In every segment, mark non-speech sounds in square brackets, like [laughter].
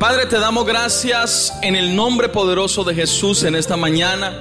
Padre, te damos gracias en el nombre poderoso de Jesús en esta mañana.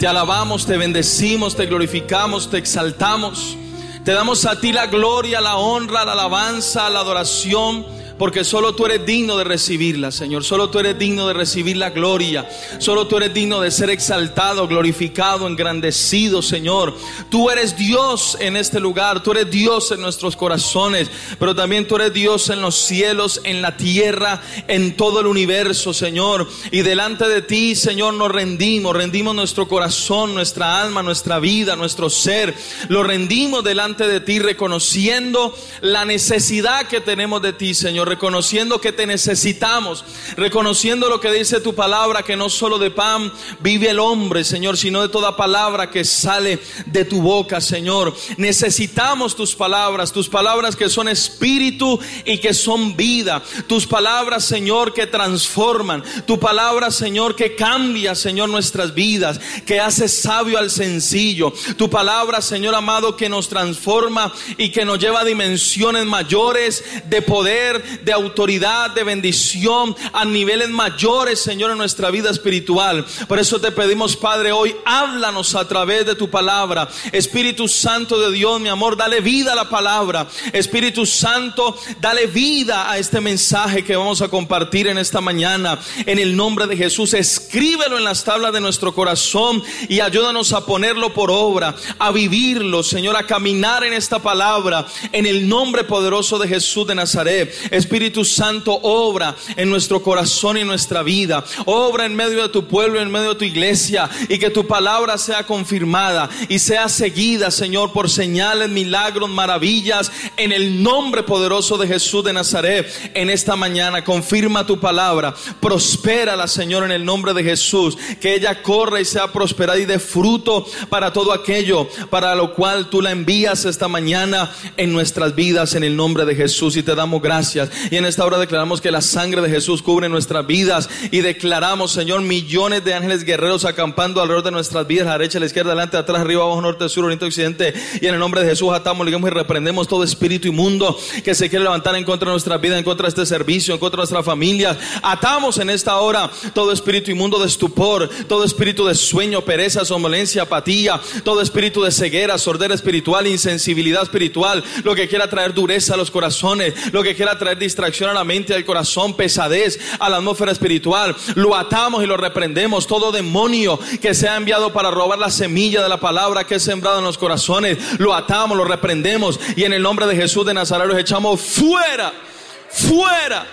Te alabamos, te bendecimos, te glorificamos, te exaltamos. Te damos a ti la gloria, la honra, la alabanza, la adoración porque solo tú eres digno de recibirla, Señor. Solo tú eres digno de recibir la gloria. Solo tú eres digno de ser exaltado, glorificado, engrandecido, Señor. Tú eres Dios en este lugar. Tú eres Dios en nuestros corazones. Pero también tú eres Dios en los cielos, en la tierra, en todo el universo, Señor. Y delante de ti, Señor, nos rendimos. Rendimos nuestro corazón, nuestra alma, nuestra vida, nuestro ser. Lo rendimos delante de ti, reconociendo la necesidad que tenemos de ti, Señor reconociendo que te necesitamos, reconociendo lo que dice tu palabra, que no solo de pan vive el hombre, Señor, sino de toda palabra que sale de tu boca, Señor. Necesitamos tus palabras, tus palabras que son espíritu y que son vida, tus palabras, Señor, que transforman, tu palabra, Señor, que cambia, Señor, nuestras vidas, que hace sabio al sencillo, tu palabra, Señor amado, que nos transforma y que nos lleva a dimensiones mayores de poder, de autoridad, de bendición a niveles mayores, Señor, en nuestra vida espiritual. Por eso te pedimos, Padre, hoy háblanos a través de tu palabra. Espíritu Santo de Dios, mi amor, dale vida a la palabra. Espíritu Santo, dale vida a este mensaje que vamos a compartir en esta mañana. En el nombre de Jesús, escríbelo en las tablas de nuestro corazón y ayúdanos a ponerlo por obra, a vivirlo, Señor, a caminar en esta palabra. En el nombre poderoso de Jesús de Nazaret. Espíritu Santo, obra en nuestro corazón y nuestra vida. Obra en medio de tu pueblo, en medio de tu iglesia. Y que tu palabra sea confirmada y sea seguida, Señor, por señales, milagros, maravillas. En el nombre poderoso de Jesús de Nazaret. En esta mañana, confirma tu palabra. Prospérala, Señor, en el nombre de Jesús. Que ella corra y sea prosperada y de fruto para todo aquello para lo cual tú la envías esta mañana en nuestras vidas en el nombre de Jesús. Y te damos gracias. Y en esta hora declaramos que la sangre de Jesús cubre nuestras vidas y declaramos, Señor, millones de ángeles guerreros acampando alrededor de nuestras vidas, a la derecha, a la izquierda, adelante, atrás, arriba, abajo, norte, sur, oriente, occidente. Y en el nombre de Jesús atamos, ligamos y reprendemos todo espíritu inmundo que se quiere levantar en contra de nuestras vidas, en contra de este servicio, en contra de nuestra familia. Atamos en esta hora todo espíritu inmundo de estupor, todo espíritu de sueño, pereza, somnolencia, apatía, todo espíritu de ceguera, sordera espiritual, insensibilidad espiritual, lo que quiera traer dureza a los corazones, lo que quiera traer distracción a la mente, al corazón, pesadez, a la atmósfera espiritual. Lo atamos y lo reprendemos. Todo demonio que se ha enviado para robar la semilla de la palabra que es sembrado en los corazones, lo atamos, lo reprendemos y en el nombre de Jesús de Nazaret los echamos fuera, fuera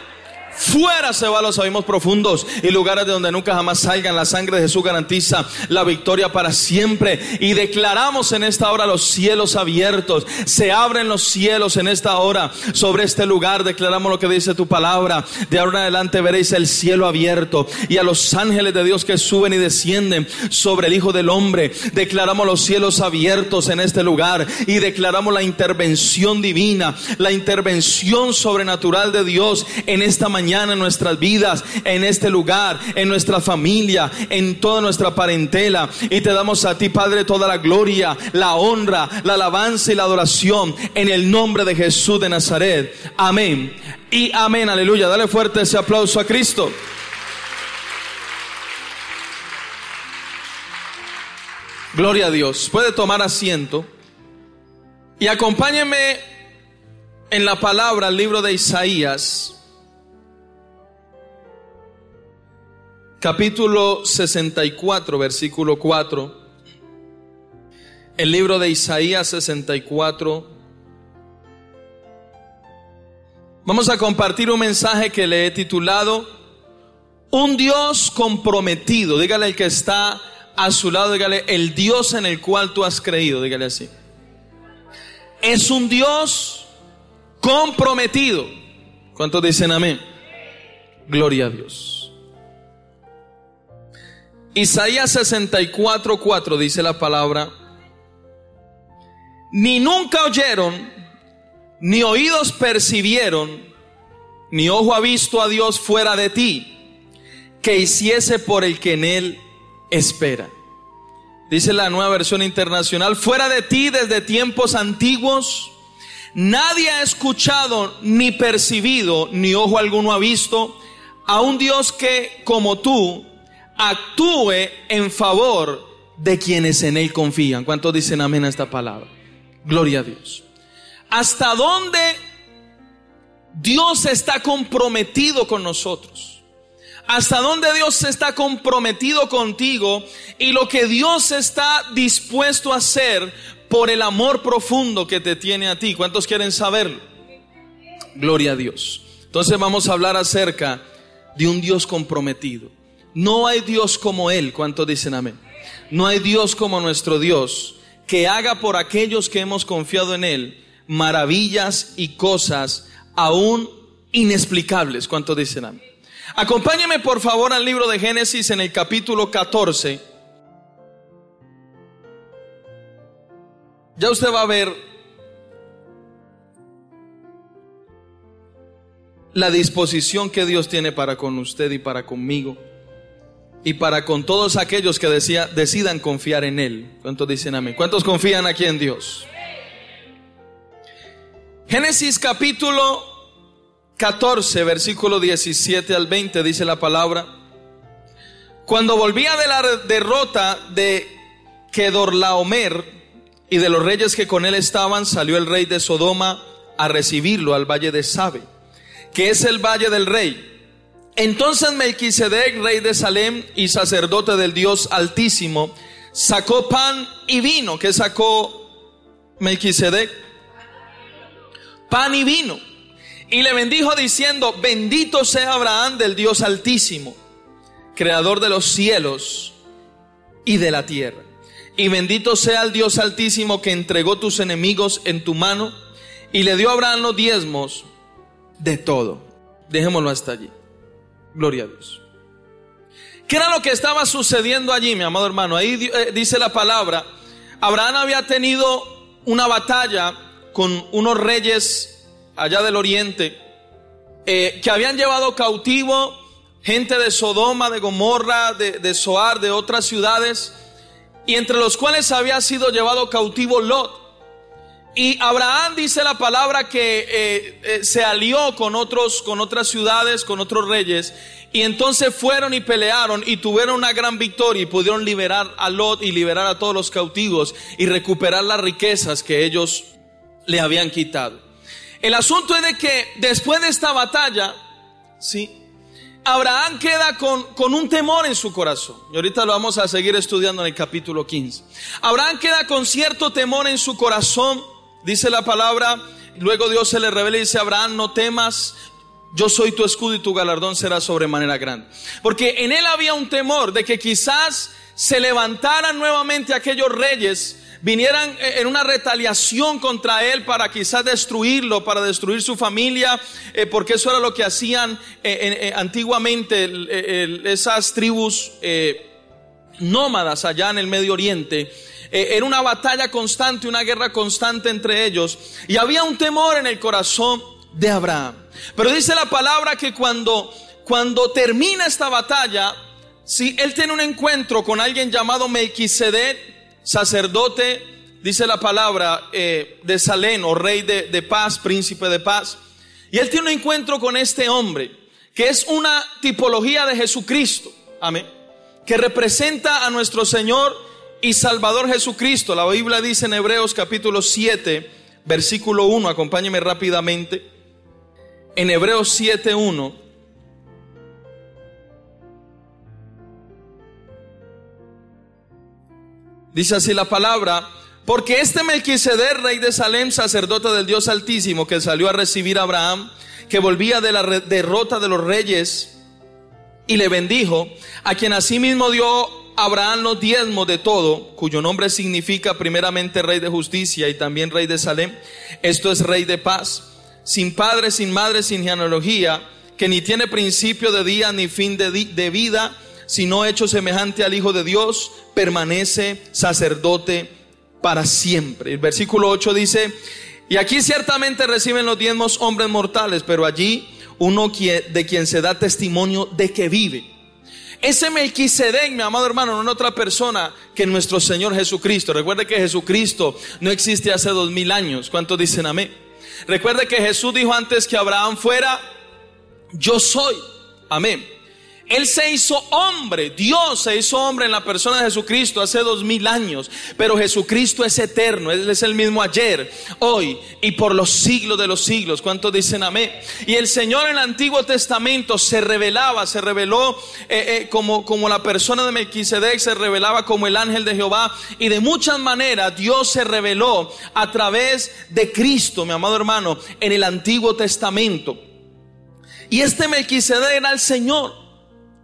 Fuera se va a los abismos profundos y lugares de donde nunca jamás salgan. La sangre de Jesús garantiza la victoria para siempre. Y declaramos en esta hora los cielos abiertos. Se abren los cielos en esta hora sobre este lugar. Declaramos lo que dice tu palabra. De ahora en adelante veréis el cielo abierto y a los ángeles de Dios que suben y descienden sobre el Hijo del Hombre. Declaramos los cielos abiertos en este lugar y declaramos la intervención divina, la intervención sobrenatural de Dios en esta mañana en nuestras vidas, en este lugar, en nuestra familia, en toda nuestra parentela. Y te damos a ti, Padre, toda la gloria, la honra, la alabanza y la adoración en el nombre de Jesús de Nazaret. Amén. Y amén, aleluya. Dale fuerte ese aplauso a Cristo. Gloria a Dios. Puede tomar asiento. Y acompáñeme en la palabra, el libro de Isaías. Capítulo 64, versículo 4. El libro de Isaías 64. Vamos a compartir un mensaje que le he titulado Un Dios comprometido. Dígale al que está a su lado, dígale, el Dios en el cual tú has creído, dígale así. Es un Dios comprometido. ¿Cuántos dicen amén? Gloria a Dios. Isaías 64, 4 dice la palabra, ni nunca oyeron, ni oídos percibieron, ni ojo ha visto a Dios fuera de ti, que hiciese por el que en él espera. Dice la nueva versión internacional, fuera de ti desde tiempos antiguos, nadie ha escuchado, ni percibido, ni ojo alguno ha visto a un Dios que, como tú, actúe en favor de quienes en Él confían. ¿Cuántos dicen amén a esta palabra? Gloria a Dios. ¿Hasta dónde Dios está comprometido con nosotros? ¿Hasta dónde Dios está comprometido contigo y lo que Dios está dispuesto a hacer por el amor profundo que te tiene a ti? ¿Cuántos quieren saberlo? Gloria a Dios. Entonces vamos a hablar acerca de un Dios comprometido. No hay Dios como Él, ¿cuántos dicen amén? No hay Dios como nuestro Dios que haga por aquellos que hemos confiado en Él maravillas y cosas aún inexplicables, ¿cuántos dicen amén? Acompáñeme por favor al libro de Génesis en el capítulo 14. Ya usted va a ver la disposición que Dios tiene para con usted y para conmigo y para con todos aquellos que decía, decidan confiar en Él. ¿Cuántos dicen amén? ¿Cuántos confían aquí en Dios? Génesis capítulo 14, versículo 17 al 20 dice la palabra. Cuando volvía de la derrota de Kedorlaomer y de los reyes que con él estaban, salió el rey de Sodoma a recibirlo al valle de Sabe, que es el valle del rey entonces Melquisedec, rey de Salem y sacerdote del Dios Altísimo, sacó pan y vino. ¿Qué sacó Melquisedec? Pan y vino. Y le bendijo diciendo, bendito sea Abraham del Dios Altísimo, creador de los cielos y de la tierra. Y bendito sea el Dios Altísimo que entregó tus enemigos en tu mano y le dio a Abraham los diezmos de todo. Dejémoslo hasta allí. Gloria a Dios. ¿Qué era lo que estaba sucediendo allí, mi amado hermano? Ahí eh, dice la palabra, Abraham había tenido una batalla con unos reyes allá del oriente eh, que habían llevado cautivo gente de Sodoma, de Gomorra, de, de Soar, de otras ciudades, y entre los cuales había sido llevado cautivo Lot. Y Abraham dice la palabra que eh, eh, se alió con otros, con otras ciudades, con otros reyes, y entonces fueron y pelearon y tuvieron una gran victoria y pudieron liberar a Lot y liberar a todos los cautivos y recuperar las riquezas que ellos le habían quitado. El asunto es de que después de esta batalla, sí, Abraham queda con, con, un temor en su corazón. Y ahorita lo vamos a seguir estudiando en el capítulo 15. Abraham queda con cierto temor en su corazón Dice la palabra, luego Dios se le revela y dice, Abraham, no temas, yo soy tu escudo y tu galardón será sobremanera grande. Porque en él había un temor de que quizás se levantaran nuevamente aquellos reyes, vinieran eh, en una retaliación contra él para quizás destruirlo, para destruir su familia, eh, porque eso era lo que hacían eh, antiguamente esas tribus nómadas allá en el Medio Oriente eh, era una batalla constante, una guerra constante entre ellos. Y había un temor en el corazón de Abraham. Pero dice la palabra que cuando, cuando termina esta batalla, si él tiene un encuentro con alguien llamado Melquisedec, sacerdote, dice la palabra, eh, de Salén, o rey de, de paz, príncipe de paz. Y él tiene un encuentro con este hombre, que es una tipología de Jesucristo. Amén. Que representa a nuestro Señor y Salvador Jesucristo. La Biblia dice en Hebreos capítulo 7, versículo 1, acompáñeme rápidamente. En Hebreos 7, 1. Dice así la palabra, porque este Melquisedec, rey de Salem, sacerdote del Dios Altísimo, que salió a recibir a Abraham, que volvía de la derrota de los reyes y le bendijo, a quien asimismo dio Abraham los diezmos de todo, cuyo nombre significa primeramente rey de justicia y también rey de Salem. Esto es rey de paz, sin padre, sin madre, sin genealogía, que ni tiene principio de día ni fin de, de vida, sino hecho semejante al Hijo de Dios, permanece sacerdote para siempre. El versículo 8 dice, y aquí ciertamente reciben los diezmos hombres mortales, pero allí uno de quien se da testimonio de que vive. Ese Melquisedec, mi amado hermano, no es otra persona que nuestro Señor Jesucristo. Recuerde que Jesucristo no existe hace dos mil años. ¿Cuántos dicen amén? Recuerde que Jesús dijo antes que Abraham fuera, yo soy. Amén. Él se hizo hombre, Dios se hizo hombre en la persona de Jesucristo hace dos mil años, pero Jesucristo es eterno, Él es el mismo ayer, hoy y por los siglos de los siglos. ¿Cuántos dicen amén? Y el Señor en el Antiguo Testamento se revelaba, se reveló eh, eh, como, como la persona de Melquisedec, se revelaba como el ángel de Jehová y de muchas maneras Dios se reveló a través de Cristo, mi amado hermano, en el Antiguo Testamento. Y este Melquisedec era el Señor.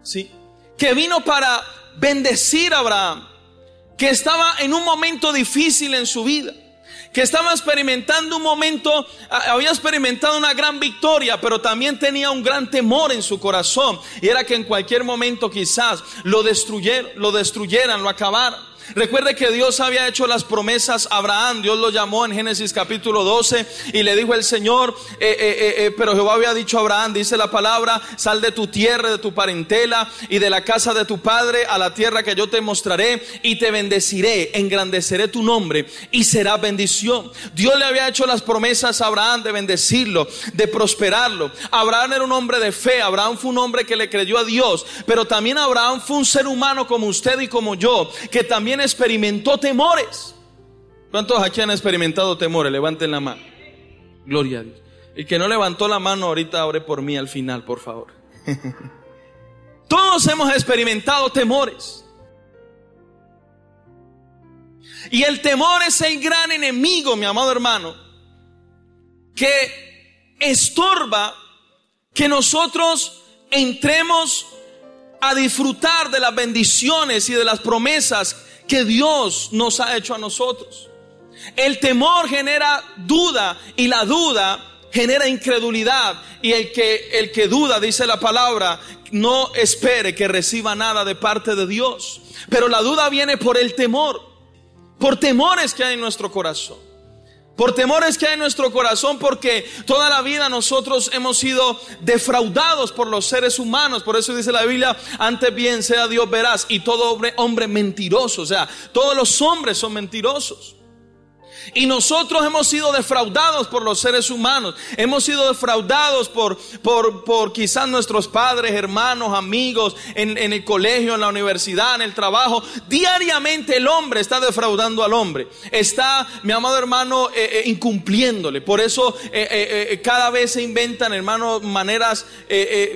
¿Sí? Que vino para bendecir a Abraham, que estaba en un momento difícil en su vida, que estaba experimentando un momento, había experimentado una gran victoria, pero también tenía un gran temor en su corazón, y era que en cualquier momento quizás lo destruyeran, lo destruyeran, lo acabaran. Recuerde que Dios había hecho las promesas a Abraham. Dios lo llamó en Génesis capítulo 12 y le dijo el Señor, eh, eh, eh, pero Jehová había dicho a Abraham, dice la palabra, sal de tu tierra, de tu parentela y de la casa de tu padre a la tierra que yo te mostraré y te bendeciré, engrandeceré tu nombre y será bendición. Dios le había hecho las promesas a Abraham de bendecirlo, de prosperarlo. Abraham era un hombre de fe, Abraham fue un hombre que le creyó a Dios, pero también Abraham fue un ser humano como usted y como yo, que también experimentó temores. ¿Cuántos aquí han experimentado temores? Levanten la mano. Gloria a Dios. El que no levantó la mano ahorita ore por mí al final, por favor. [laughs] Todos hemos experimentado temores. Y el temor es el gran enemigo, mi amado hermano, que estorba que nosotros entremos a disfrutar de las bendiciones y de las promesas que Dios nos ha hecho a nosotros. El temor genera duda y la duda genera incredulidad y el que el que duda dice la palabra no espere que reciba nada de parte de Dios. Pero la duda viene por el temor, por temores que hay en nuestro corazón por temores que hay en nuestro corazón, porque toda la vida nosotros hemos sido defraudados por los seres humanos. Por eso dice la Biblia, antes bien sea Dios verás y todo hombre, hombre mentiroso. O sea, todos los hombres son mentirosos. Y nosotros hemos sido defraudados por los seres humanos. Hemos sido defraudados por, por, por quizás nuestros padres, hermanos, amigos, en, en, el colegio, en la universidad, en el trabajo. Diariamente el hombre está defraudando al hombre. Está, mi amado hermano, eh, eh, incumpliéndole. Por eso eh, cada vez se inventan, hermano, maneras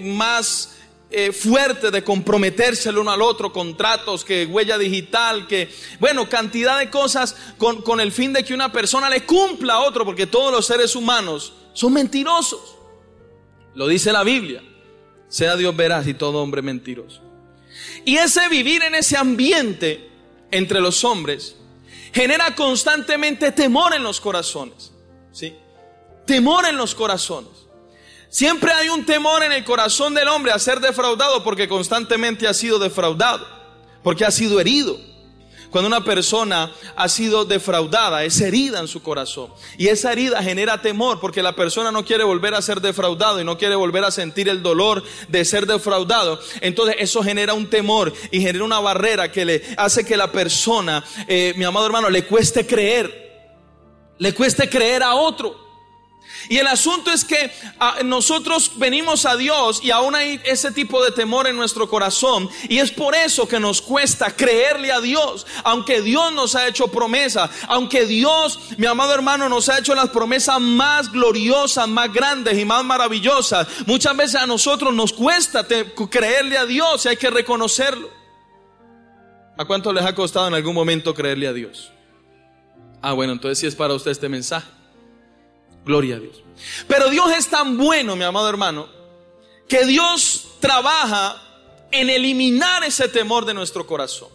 más eh, fuerte de comprometerse el uno al otro, contratos, que huella digital, que, bueno, cantidad de cosas con, con el fin de que una persona le cumpla a otro, porque todos los seres humanos son mentirosos. Lo dice la Biblia. Sea Dios veraz y todo hombre mentiroso. Y ese vivir en ese ambiente entre los hombres genera constantemente temor en los corazones. ¿Sí? Temor en los corazones. Siempre hay un temor en el corazón del hombre a ser defraudado porque constantemente ha sido defraudado, porque ha sido herido. Cuando una persona ha sido defraudada, es herida en su corazón. Y esa herida genera temor porque la persona no quiere volver a ser defraudado y no quiere volver a sentir el dolor de ser defraudado. Entonces eso genera un temor y genera una barrera que le hace que la persona, eh, mi amado hermano, le cueste creer. Le cueste creer a otro. Y el asunto es que ah, nosotros venimos a Dios y aún hay ese tipo de temor en nuestro corazón. Y es por eso que nos cuesta creerle a Dios. Aunque Dios nos ha hecho promesas, aunque Dios, mi amado hermano, nos ha hecho las promesas más gloriosas, más grandes y más maravillosas. Muchas veces a nosotros nos cuesta creerle a Dios y hay que reconocerlo. ¿A cuánto les ha costado en algún momento creerle a Dios? Ah, bueno, entonces si es para usted este mensaje. Gloria a Dios. Pero Dios es tan bueno, mi amado hermano, que Dios trabaja en eliminar ese temor de nuestro corazón.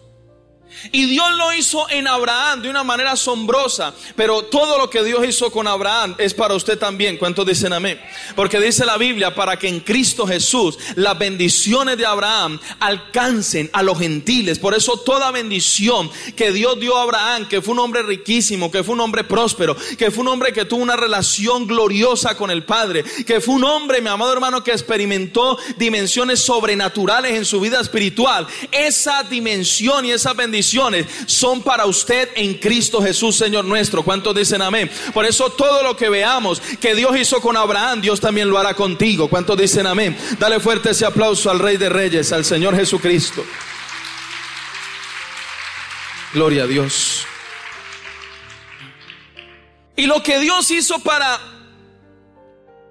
Y Dios lo hizo en Abraham de una manera asombrosa. Pero todo lo que Dios hizo con Abraham es para usted también. ¿Cuántos dicen amén? Porque dice la Biblia para que en Cristo Jesús las bendiciones de Abraham alcancen a los gentiles. Por eso toda bendición que Dios dio a Abraham, que fue un hombre riquísimo, que fue un hombre próspero, que fue un hombre que tuvo una relación gloriosa con el Padre, que fue un hombre, mi amado hermano, que experimentó dimensiones sobrenaturales en su vida espiritual. Esa dimensión y esa bendición son para usted en Cristo Jesús, Señor nuestro. ¿Cuántos dicen amén? Por eso todo lo que veamos que Dios hizo con Abraham, Dios también lo hará contigo. ¿Cuántos dicen amén? Dale fuerte ese aplauso al Rey de Reyes, al Señor Jesucristo. Gloria a Dios. Y lo que Dios hizo para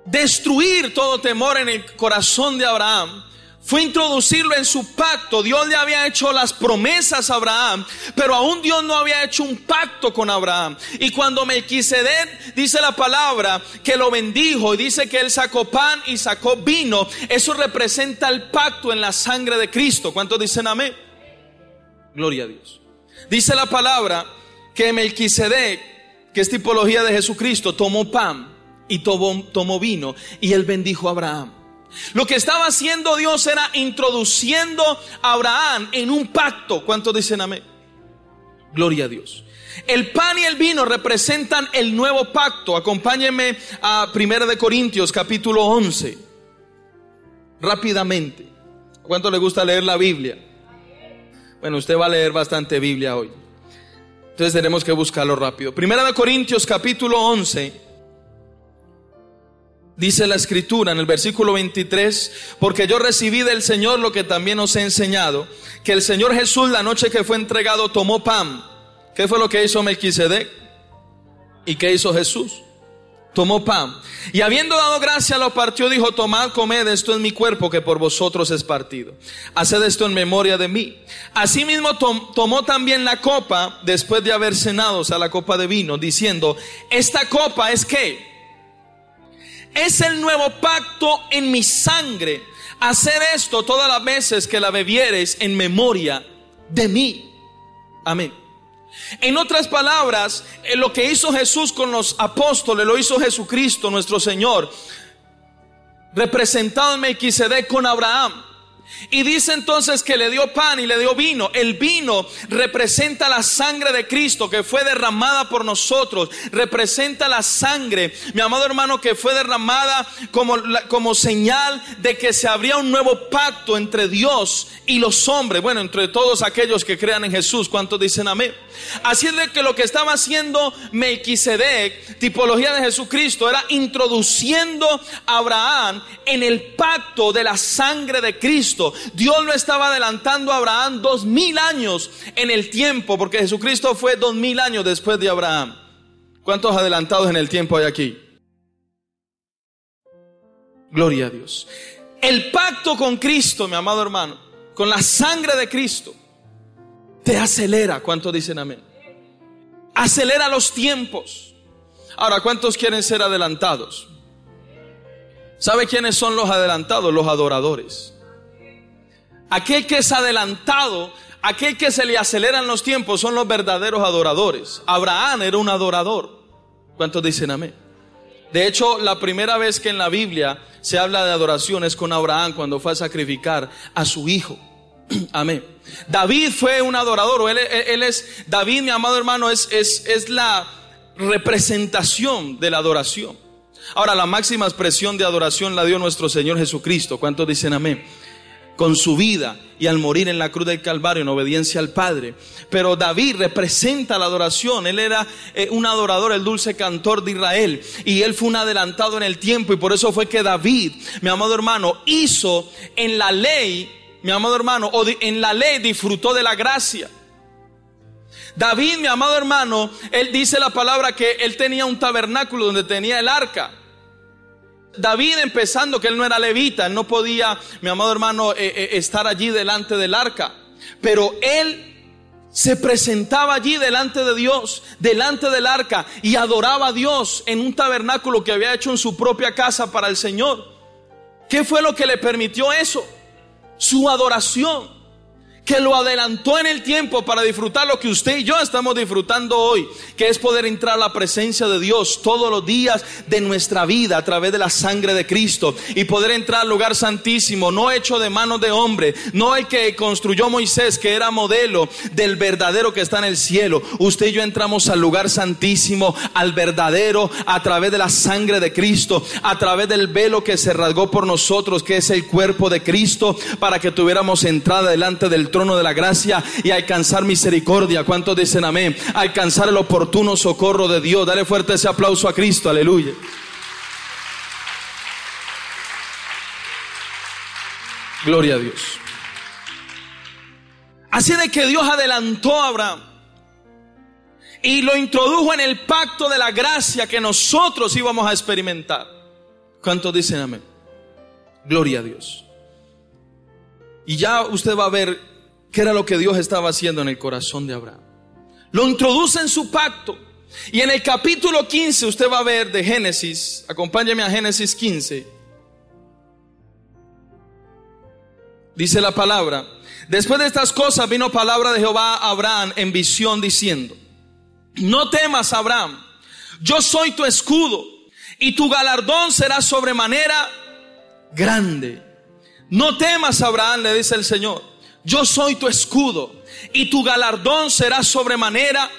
destruir todo temor en el corazón de Abraham fue introducirlo en su pacto. Dios le había hecho las promesas a Abraham, pero aún Dios no había hecho un pacto con Abraham. Y cuando Melquisedec dice la palabra que lo bendijo y dice que él sacó pan y sacó vino, eso representa el pacto en la sangre de Cristo. ¿Cuántos dicen amén? Gloria a Dios. Dice la palabra que Melquisedec, que es tipología de Jesucristo, tomó pan y tomó, tomó vino y él bendijo a Abraham. Lo que estaba haciendo Dios era introduciendo a Abraham en un pacto. ¿Cuántos dicen amén? Gloria a Dios. El pan y el vino representan el nuevo pacto. Acompáñenme a 1 de Corintios capítulo 11. Rápidamente. ¿Cuánto le gusta leer la Biblia? Bueno, usted va a leer bastante Biblia hoy. Entonces tenemos que buscarlo rápido. Primera de Corintios capítulo 11 Dice la escritura en el versículo 23, porque yo recibí del Señor lo que también os he enseñado, que el Señor Jesús la noche que fue entregado tomó pan. ¿Qué fue lo que hizo Melquisedec? ¿Y qué hizo Jesús? Tomó pan. Y habiendo dado gracia lo partió, dijo, tomad, comed, esto es mi cuerpo que por vosotros es partido. Haced esto en memoria de mí. Asimismo tomó también la copa después de haber cenado, o sea, la copa de vino, diciendo, esta copa es que es el nuevo pacto en mi sangre. Hacer esto todas las veces que la bebieres en memoria de mí. Amén. En otras palabras, eh, lo que hizo Jesús con los apóstoles, lo hizo Jesucristo, nuestro Señor, representado en Melquisedec con Abraham. Y dice entonces que le dio pan y le dio vino. El vino representa la sangre de Cristo que fue derramada por nosotros. Representa la sangre, mi amado hermano, que fue derramada como, como señal de que se abría un nuevo pacto entre Dios y los hombres. Bueno, entre todos aquellos que crean en Jesús. ¿Cuántos dicen amén? Así es de que lo que estaba haciendo Melquisedec, tipología de Jesucristo, era introduciendo a Abraham en el pacto de la sangre de Cristo. Dios lo estaba adelantando a Abraham dos mil años en el tiempo, porque Jesucristo fue dos mil años después de Abraham. ¿Cuántos adelantados en el tiempo hay aquí? Gloria a Dios. El pacto con Cristo, mi amado hermano, con la sangre de Cristo, te acelera. ¿Cuántos dicen amén? Acelera los tiempos. Ahora, ¿cuántos quieren ser adelantados? ¿Sabe quiénes son los adelantados? Los adoradores. Aquel que es adelantado, aquel que se le aceleran los tiempos son los verdaderos adoradores. Abraham era un adorador. ¿Cuántos dicen amén? De hecho, la primera vez que en la Biblia se habla de adoración es con Abraham cuando fue a sacrificar a su hijo. [clears throat] Amén. David fue un adorador, él, él, es, David, mi amado hermano, es, es, es la representación de la adoración. Ahora, la máxima expresión de adoración la dio nuestro Señor Jesucristo. ¿Cuántos dicen amén? Con su vida y al morir en la cruz del Calvario en obediencia al Padre. Pero David representa la adoración. Él era eh, un adorador, el dulce cantor de Israel. Y él fue un adelantado en el tiempo. Y por eso fue que David, mi amado hermano, hizo en la ley mi amado hermano, o en la ley disfrutó de la gracia. David, mi amado hermano, él dice la palabra que él tenía un tabernáculo donde tenía el arca. David empezando que él no era levita, él no podía, mi amado hermano, eh, eh, estar allí delante del arca. Pero él se presentaba allí delante de Dios, delante del arca, y adoraba a Dios en un tabernáculo que había hecho en su propia casa para el Señor. ¿Qué fue lo que le permitió eso? su adoración que lo adelantó en el tiempo para disfrutar lo que usted y yo estamos disfrutando hoy, que es poder entrar a la presencia de Dios todos los días de nuestra vida a través de la sangre de Cristo y poder entrar al lugar santísimo, no hecho de manos de hombre, no el que construyó Moisés, que era modelo del verdadero que está en el cielo. Usted y yo entramos al lugar santísimo, al verdadero, a través de la sangre de Cristo, a través del velo que se rasgó por nosotros, que es el cuerpo de Cristo, para que tuviéramos entrada delante del trono de la gracia y alcanzar misericordia. ¿Cuántos dicen amén? Alcanzar el oportuno socorro de Dios. Dale fuerte ese aplauso a Cristo. Aleluya. Gloria a Dios. Así de que Dios adelantó a Abraham y lo introdujo en el pacto de la gracia que nosotros íbamos a experimentar. ¿Cuántos dicen amén? Gloria a Dios. Y ya usted va a ver qué era lo que Dios estaba haciendo en el corazón de Abraham. Lo introduce en su pacto. Y en el capítulo 15 usted va a ver de Génesis, acompáñame a Génesis 15. Dice la palabra, después de estas cosas vino palabra de Jehová a Abraham en visión diciendo, no temas Abraham, yo soy tu escudo y tu galardón será sobremanera grande. No temas Abraham, le dice el Señor yo soy tu escudo y tu galardón será sobremanera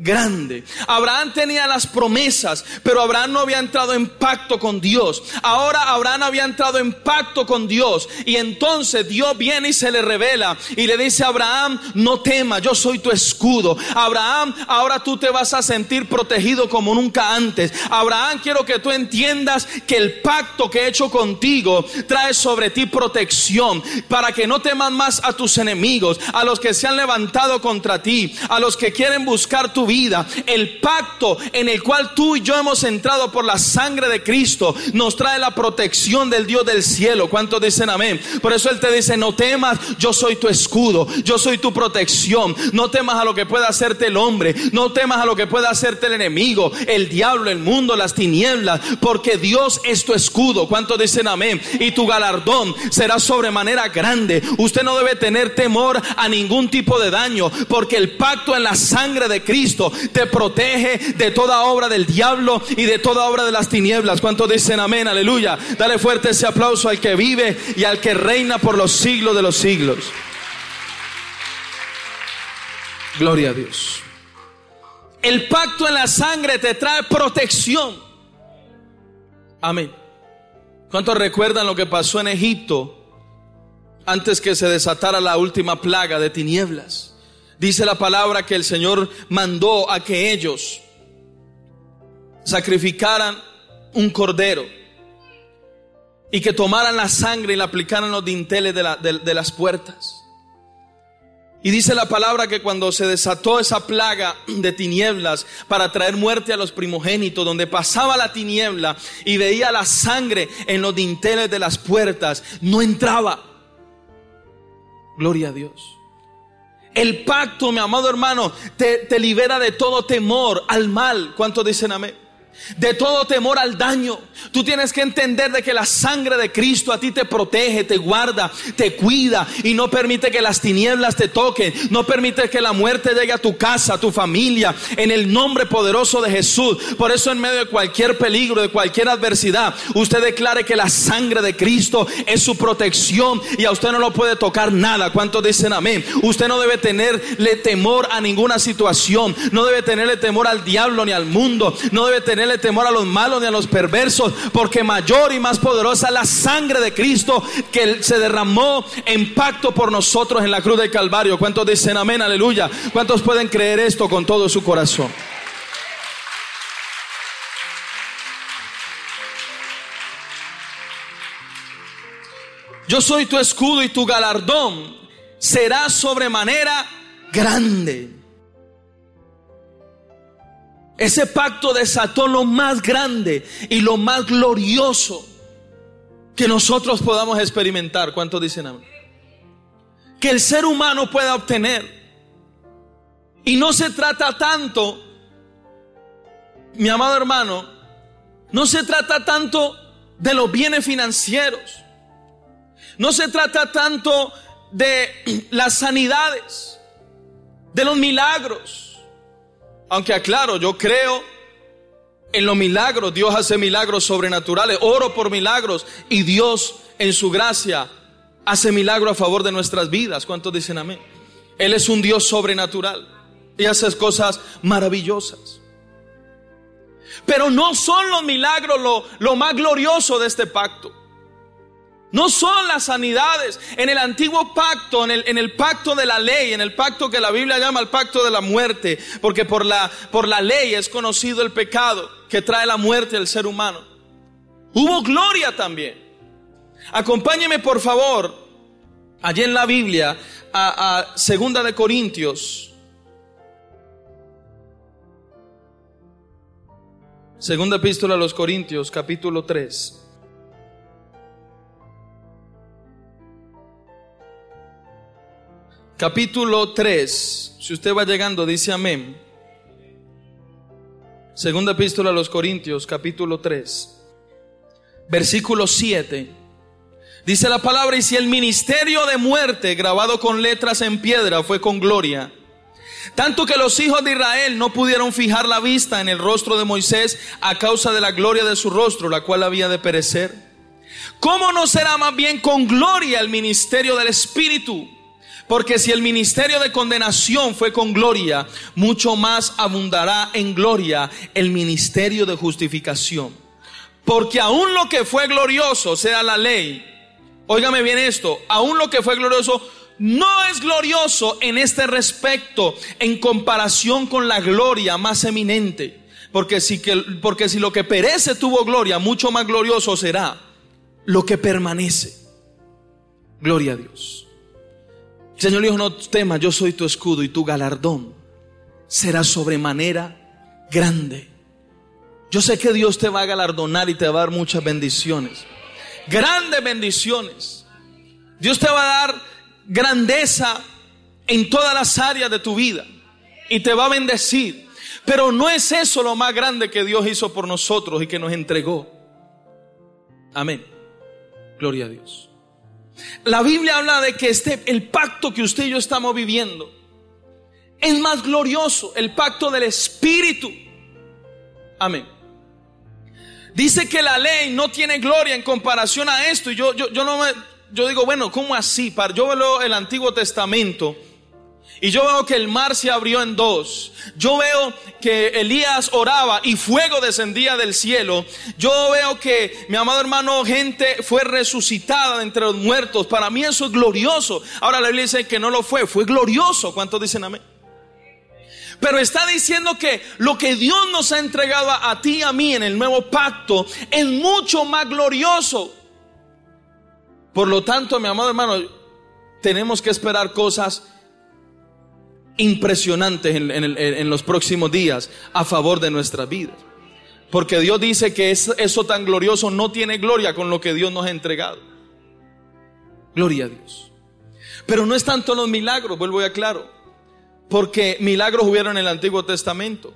grande. Abraham tenía las promesas, pero Abraham no había entrado en pacto con Dios. Ahora Abraham había entrado en pacto con Dios y entonces Dios viene y se le revela y le dice a Abraham, no temas, yo soy tu escudo. Abraham, ahora tú te vas a sentir protegido como nunca antes. Abraham, quiero que tú entiendas que el pacto que he hecho contigo trae sobre ti protección para que no temas más a tus enemigos, a los que se han levantado contra ti, a los que quieren buscar tu vida. El pacto en el cual tú y yo hemos entrado por la sangre de Cristo nos trae la protección del Dios del cielo. ¿Cuántos dicen amén? Por eso Él te dice, no temas, yo soy tu escudo, yo soy tu protección. No temas a lo que pueda hacerte el hombre, no temas a lo que pueda hacerte el enemigo, el diablo, el mundo, las tinieblas, porque Dios es tu escudo. ¿Cuántos dicen amén? Y tu galardón será sobremanera grande. Usted no debe tener temor a ningún tipo de daño, porque el pacto en la sangre de Cristo te protege de toda obra del diablo y de toda obra de las tinieblas. ¿Cuántos dicen amén? Aleluya. Dale fuerte ese aplauso al que vive y al que reina por los siglos de los siglos. Gloria a Dios. El pacto en la sangre te trae protección. Amén. ¿Cuántos recuerdan lo que pasó en Egipto antes que se desatara la última plaga de tinieblas? Dice la palabra que el Señor mandó a que ellos sacrificaran un cordero y que tomaran la sangre y la aplicaran los dinteles de, de las puertas. Y dice la palabra que cuando se desató esa plaga de tinieblas para traer muerte a los primogénitos, donde pasaba la tiniebla y veía la sangre en los dinteles de las puertas, no entraba. Gloria a Dios. El pacto, mi amado hermano, te, te libera de todo temor al mal. ¿Cuántos dicen amén? De todo temor al daño. Tú tienes que entender de que la sangre de Cristo a ti te protege, te guarda, te cuida y no permite que las tinieblas te toquen, no permite que la muerte llegue a tu casa, a tu familia, en el nombre poderoso de Jesús. Por eso en medio de cualquier peligro, de cualquier adversidad, usted declare que la sangre de Cristo es su protección y a usted no lo puede tocar nada. ¿Cuántos dicen amén? Usted no debe tenerle temor a ninguna situación, no debe tenerle temor al diablo ni al mundo, no debe temor a los malos ni a los perversos, porque mayor y más poderosa es la sangre de Cristo que se derramó en pacto por nosotros en la cruz del Calvario. ¿Cuántos dicen amén, aleluya? ¿Cuántos pueden creer esto con todo su corazón? Yo soy tu escudo y tu galardón será sobremanera grande. Ese pacto desató lo más grande y lo más glorioso que nosotros podamos experimentar. ¿Cuántos dicen amén? Que el ser humano pueda obtener. Y no se trata tanto, mi amado hermano, no se trata tanto de los bienes financieros. No se trata tanto de las sanidades, de los milagros. Aunque aclaro, yo creo en los milagros. Dios hace milagros sobrenaturales. Oro por milagros y Dios en su gracia hace milagros a favor de nuestras vidas. ¿Cuántos dicen amén? Él es un Dios sobrenatural y hace cosas maravillosas. Pero no son los milagros lo, lo más glorioso de este pacto. No son las sanidades. En el antiguo pacto, en el, pacto de la ley, en el pacto que la Biblia llama el pacto de la muerte, porque por la, por la ley es conocido el pecado que trae la muerte al ser humano. Hubo gloria también. Acompáñeme por favor, allí en la Biblia, a, a Segunda de Corintios. Segunda epístola a los Corintios, capítulo 3. Capítulo 3, si usted va llegando, dice amén. Segunda epístola a los Corintios, capítulo 3, versículo 7. Dice la palabra, y si el ministerio de muerte grabado con letras en piedra fue con gloria, tanto que los hijos de Israel no pudieron fijar la vista en el rostro de Moisés a causa de la gloria de su rostro, la cual había de perecer. ¿Cómo no será más bien con gloria el ministerio del Espíritu? Porque si el ministerio de condenación fue con gloria, mucho más abundará en gloria el ministerio de justificación. Porque aún lo que fue glorioso, sea la ley, óigame bien esto, aún lo que fue glorioso no es glorioso en este respecto en comparación con la gloria más eminente. Porque si, que, porque si lo que perece tuvo gloria, mucho más glorioso será lo que permanece. Gloria a Dios. Señor dijo, no temas, yo soy tu escudo y tu galardón será sobremanera grande. Yo sé que Dios te va a galardonar y te va a dar muchas bendiciones. Grandes bendiciones. Dios te va a dar grandeza en todas las áreas de tu vida y te va a bendecir. Pero no es eso lo más grande que Dios hizo por nosotros y que nos entregó. Amén. Gloria a Dios. La Biblia habla de que este, el pacto que usted y yo estamos viviendo es más glorioso, el pacto del Espíritu. Amén. Dice que la ley no tiene gloria en comparación a esto. Y yo, yo, yo no me, yo digo, bueno, ¿cómo así? Yo veo el Antiguo Testamento y yo veo que el mar se abrió en dos. Yo veo que Elías oraba y fuego descendía del cielo. Yo veo que, mi amado hermano, gente fue resucitada entre los muertos. Para mí eso es glorioso. Ahora la Biblia dice que no lo fue, fue glorioso. ¿Cuántos dicen amén? Pero está diciendo que lo que Dios nos ha entregado a, a ti y a mí en el nuevo pacto es mucho más glorioso. Por lo tanto, mi amado hermano, tenemos que esperar cosas impresionantes en, los próximos días a favor de nuestras vidas. Porque Dios dice que eso tan glorioso no tiene gloria con lo que Dios nos ha entregado. Gloria a Dios. Pero no es tanto los milagros, vuelvo a claro. Porque milagros hubieron en el Antiguo Testamento.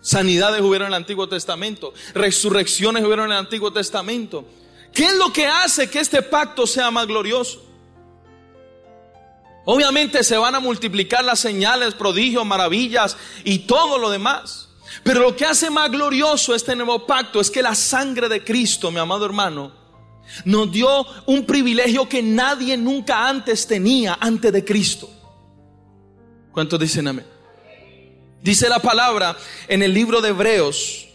Sanidades hubieron en el Antiguo Testamento. Resurrecciones hubieron en el Antiguo Testamento. ¿Qué es lo que hace que este pacto sea más glorioso? Obviamente se van a multiplicar las señales, prodigios, maravillas y todo lo demás. Pero lo que hace más glorioso este nuevo pacto es que la sangre de Cristo, mi amado hermano, nos dio un privilegio que nadie nunca antes tenía antes de Cristo. ¿Cuántos dicen amén? Dice la palabra en el libro de Hebreos,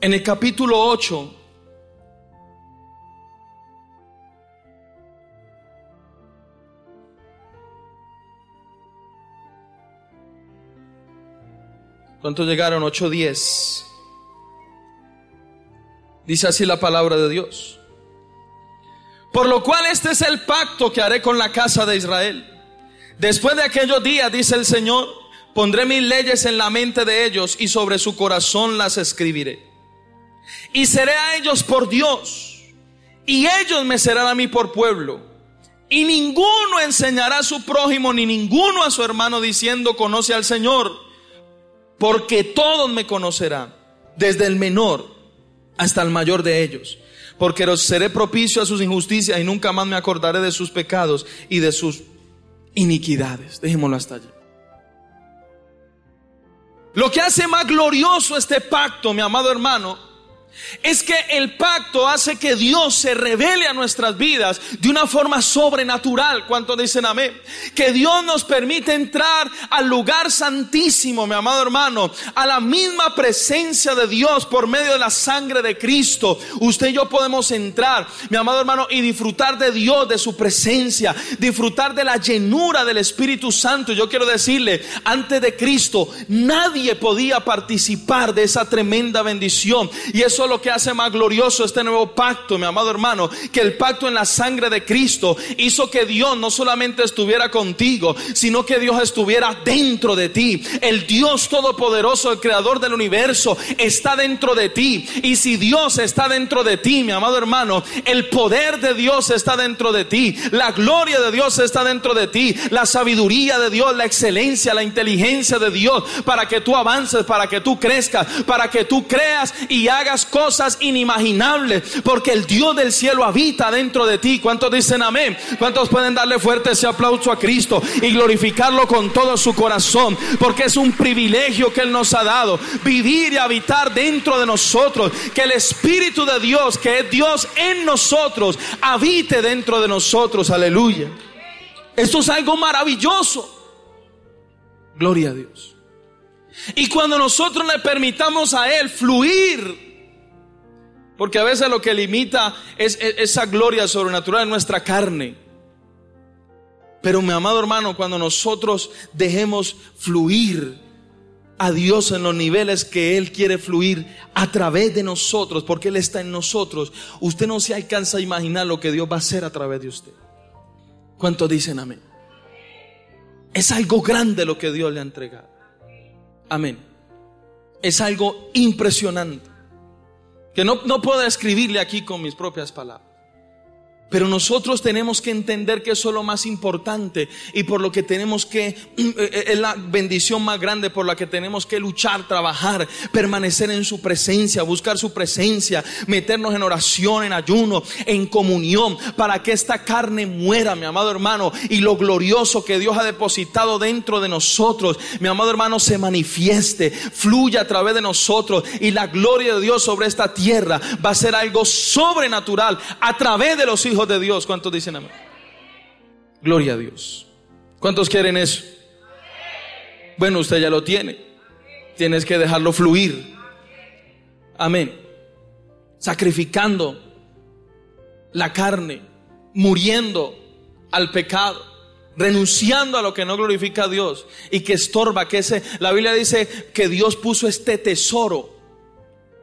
en el capítulo 8, ¿Cuántos llegaron? 8, 10. Dice así la palabra de Dios. Por lo cual este es el pacto que haré con la casa de Israel. Después de aquellos días, dice el Señor, pondré mis leyes en la mente de ellos y sobre su corazón las escribiré. Y seré a ellos por Dios, y ellos me serán a mí por pueblo. Y ninguno enseñará a su prójimo ni ninguno a su hermano diciendo conoce al Señor porque todos me conocerán, desde el menor hasta el mayor de ellos. porque seré propicio a sus injusticias y nunca más me acordaré de sus pecados y de sus iniquidades. Dejémoslo hasta allí. Lo que hace más glorioso este pacto, mi amado hermano, es que el pacto hace que Dios se revele a nuestras vidas de una forma sobrenatural. ¿Cuánto dicen amén? Que Dios nos permite entrar al lugar santísimo, mi amado hermano, a la misma presencia de Dios por medio de la sangre de Cristo. Usted y yo podemos entrar, mi amado hermano, y disfrutar de Dios, de su presencia, disfrutar de la llenura del Espíritu Santo. Yo quiero decirle, antes de Cristo, nadie podía participar de esa tremenda bendición. Y eso lo que hace más glorioso este nuevo pacto, mi amado hermano, que el pacto en la sangre de Cristo hizo que Dios no solamente estuviera contigo, sino que Dios estuviera dentro de ti. El Dios todopoderoso, el creador del universo, está dentro de ti. Y si Dios está dentro de ti, mi amado hermano, el poder de Dios está dentro de ti. La gloria de Dios está dentro de ti. La sabiduría de Dios, la excelencia, la inteligencia de Dios, para que tú avances, para que tú crezcas, para que tú creas y hagas cosas inimaginables, porque el Dios del cielo habita dentro de ti. ¿Cuántos dicen amén? ¿Cuántos pueden darle fuerte ese aplauso a Cristo y glorificarlo con todo su corazón? Porque es un privilegio que Él nos ha dado, vivir y habitar dentro de nosotros, que el Espíritu de Dios, que es Dios en nosotros, habite dentro de nosotros. Aleluya. Esto es algo maravilloso. Gloria a Dios. Y cuando nosotros le permitamos a Él fluir porque a veces lo que limita es, esa gloria sobrenatural en nuestra carne. Pero mi amado hermano, cuando nosotros dejemos fluir a Dios en los niveles que Él quiere fluir a través de nosotros, porque Él está en nosotros, usted no se alcanza a imaginar lo que Dios va a hacer a través de usted. ¿Cuántos dicen amén? Es algo grande lo que Dios le ha entregado. Amén. Es algo impresionante que no, no puedo escribirle aquí con mis propias palabras. Pero nosotros tenemos que entender que eso es lo más importante y por lo que tenemos que, [clears throat] eh, eh, es la bendición más grande por la que tenemos que luchar, trabajar, permanecer en su presencia, buscar su presencia, meternos en oración, en ayuno, en comunión, para que esta carne muera, mi amado hermano, y lo glorioso que Dios ha depositado dentro de nosotros, mi amado hermano, se manifieste, fluya a través de nosotros y la gloria de Dios sobre esta tierra va a ser algo sobrenatural a través de los hijos de Dios. ¿Cuántos dicen amén? Gloria a Dios. ¿Cuántos quieren eso? Bueno, usted ya lo tiene. Tienes que dejarlo fluir. Amén. Sacrificando la carne, muriendo al pecado, renunciando a lo que no glorifica a Dios y que estorba, que ese, la Biblia dice que Dios puso este tesoro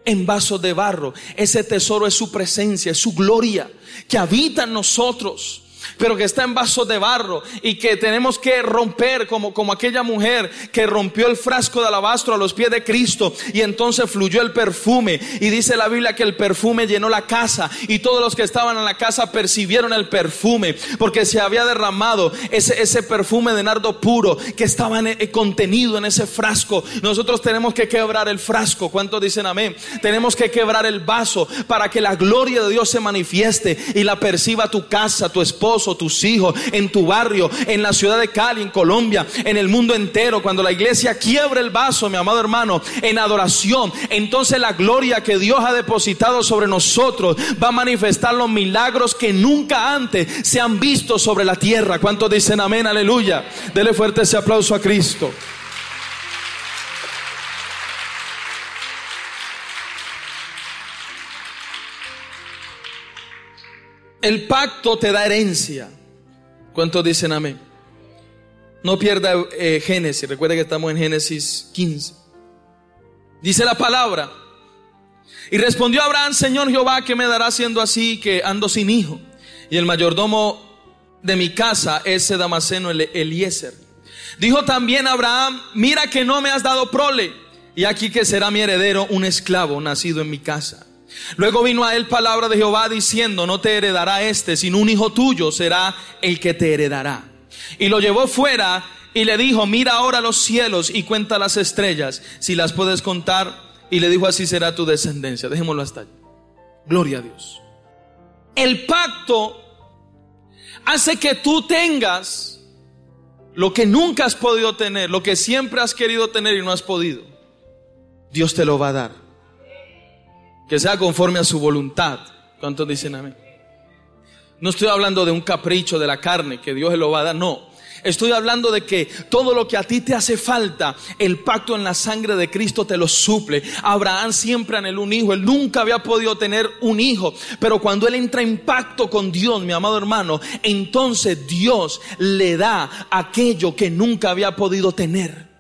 en vasos de barro. Ese tesoro es su presencia, es su gloria que habita en nosotros pero que está en vasos de barro y que tenemos que romper como, como aquella mujer que rompió el frasco de alabastro a los pies de Cristo y entonces fluyó el perfume y dice la Biblia que el perfume llenó la casa y todos los que estaban en la casa percibieron el perfume porque se había derramado ese, ese perfume de nardo puro que estaba eh, contenido en ese frasco. Nosotros tenemos que quebrar el frasco. ¿Cuántos dicen amén? Tenemos que quebrar el vaso para que la gloria de Dios se manifieste y la perciba tu casa, tu esposo tus hijos, en tu barrio, en la ciudad de Cali, en Colombia, en el mundo entero. Cuando la iglesia quiebra el vaso, mi amado hermano, en adoración, entonces la gloria que Dios ha depositado sobre nosotros va a manifestar los milagros que nunca antes se han visto sobre la tierra. ¿Cuántos dicen amén? Aleluya. Dele fuerte ese aplauso a Cristo. El pacto te da herencia. ¿Cuántos dicen amén? No pierda eh, Génesis. Recuerde que estamos en Génesis 15. Dice la palabra. Y respondió Abraham, Señor Jehová, ¿qué me dará siendo así que ando sin hijo? Y el mayordomo de mi casa es Damaseno Eliezer. Dijo también Abraham, mira que no me has dado prole, y aquí que será mi heredero un esclavo nacido en mi casa. Luego vino a él palabra de Jehová diciendo, no te heredará este, sino un hijo tuyo será el que te heredará. Y lo llevó fuera y le dijo, mira ahora los cielos y cuenta las estrellas, si las puedes contar. Y le dijo, así será tu descendencia. Dejémoslo hasta allí. Gloria a Dios. El pacto hace que tú tengas lo que nunca has podido tener, lo que siempre has querido tener y no has podido. Dios te lo va a dar. Que sea conforme a su voluntad. ¿Cuántos dicen amén? No estoy hablando de un capricho de la carne que Dios lo va a dar, no. Estoy hablando de que todo lo que a ti te hace falta, el pacto en la sangre de Cristo te lo suple. Abraham siempre anheló un hijo, él nunca había podido tener un hijo, pero cuando él entra en pacto con Dios, mi amado hermano, entonces Dios le da aquello que nunca había podido tener.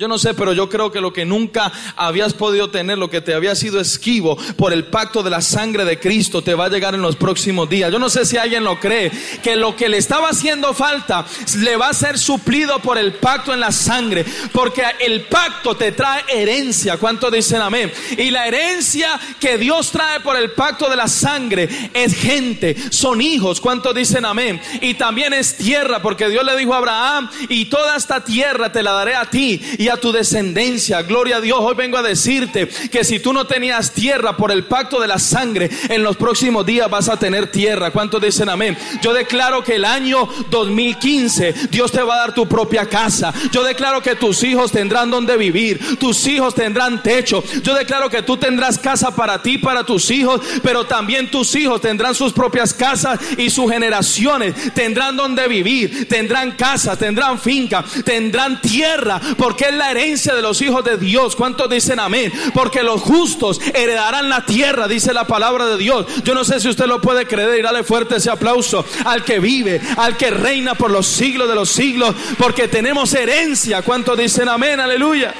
Yo no sé, pero yo creo que lo que nunca habías podido tener, lo que te había sido esquivo por el pacto de la sangre de Cristo, te va a llegar en los próximos días. Yo no sé si alguien lo cree, que lo que le estaba haciendo falta le va a ser suplido por el pacto en la sangre, porque el pacto te trae herencia. ¿Cuántos dicen amén? Y la herencia que Dios trae por el pacto de la sangre es gente, son hijos. ¿Cuántos dicen amén? Y también es tierra, porque Dios le dijo a Abraham, y toda esta tierra te la daré a ti y tu descendencia. Gloria a Dios. Hoy vengo a decirte que si tú no tenías tierra por el pacto de la sangre, en los próximos días vas a tener tierra. ¿Cuántos dicen amén? Yo declaro que el año 2015 Dios te va a dar tu propia casa. Yo declaro que tus hijos tendrán donde vivir. Tus hijos tendrán techo. Yo declaro que tú tendrás casa para ti, para tus hijos, pero también tus hijos tendrán sus propias casas y sus generaciones tendrán donde vivir. Tendrán casa, tendrán finca, tendrán tierra, porque es la herencia de los hijos de Dios. ¿Cuántos dicen amén? Porque los justos heredarán la tierra, dice la palabra de Dios. Yo no sé si usted lo puede creer y dale fuerte ese aplauso al que vive, al que reina por los siglos de los siglos, porque tenemos herencia. ¿Cuántos dicen amén? Aleluya.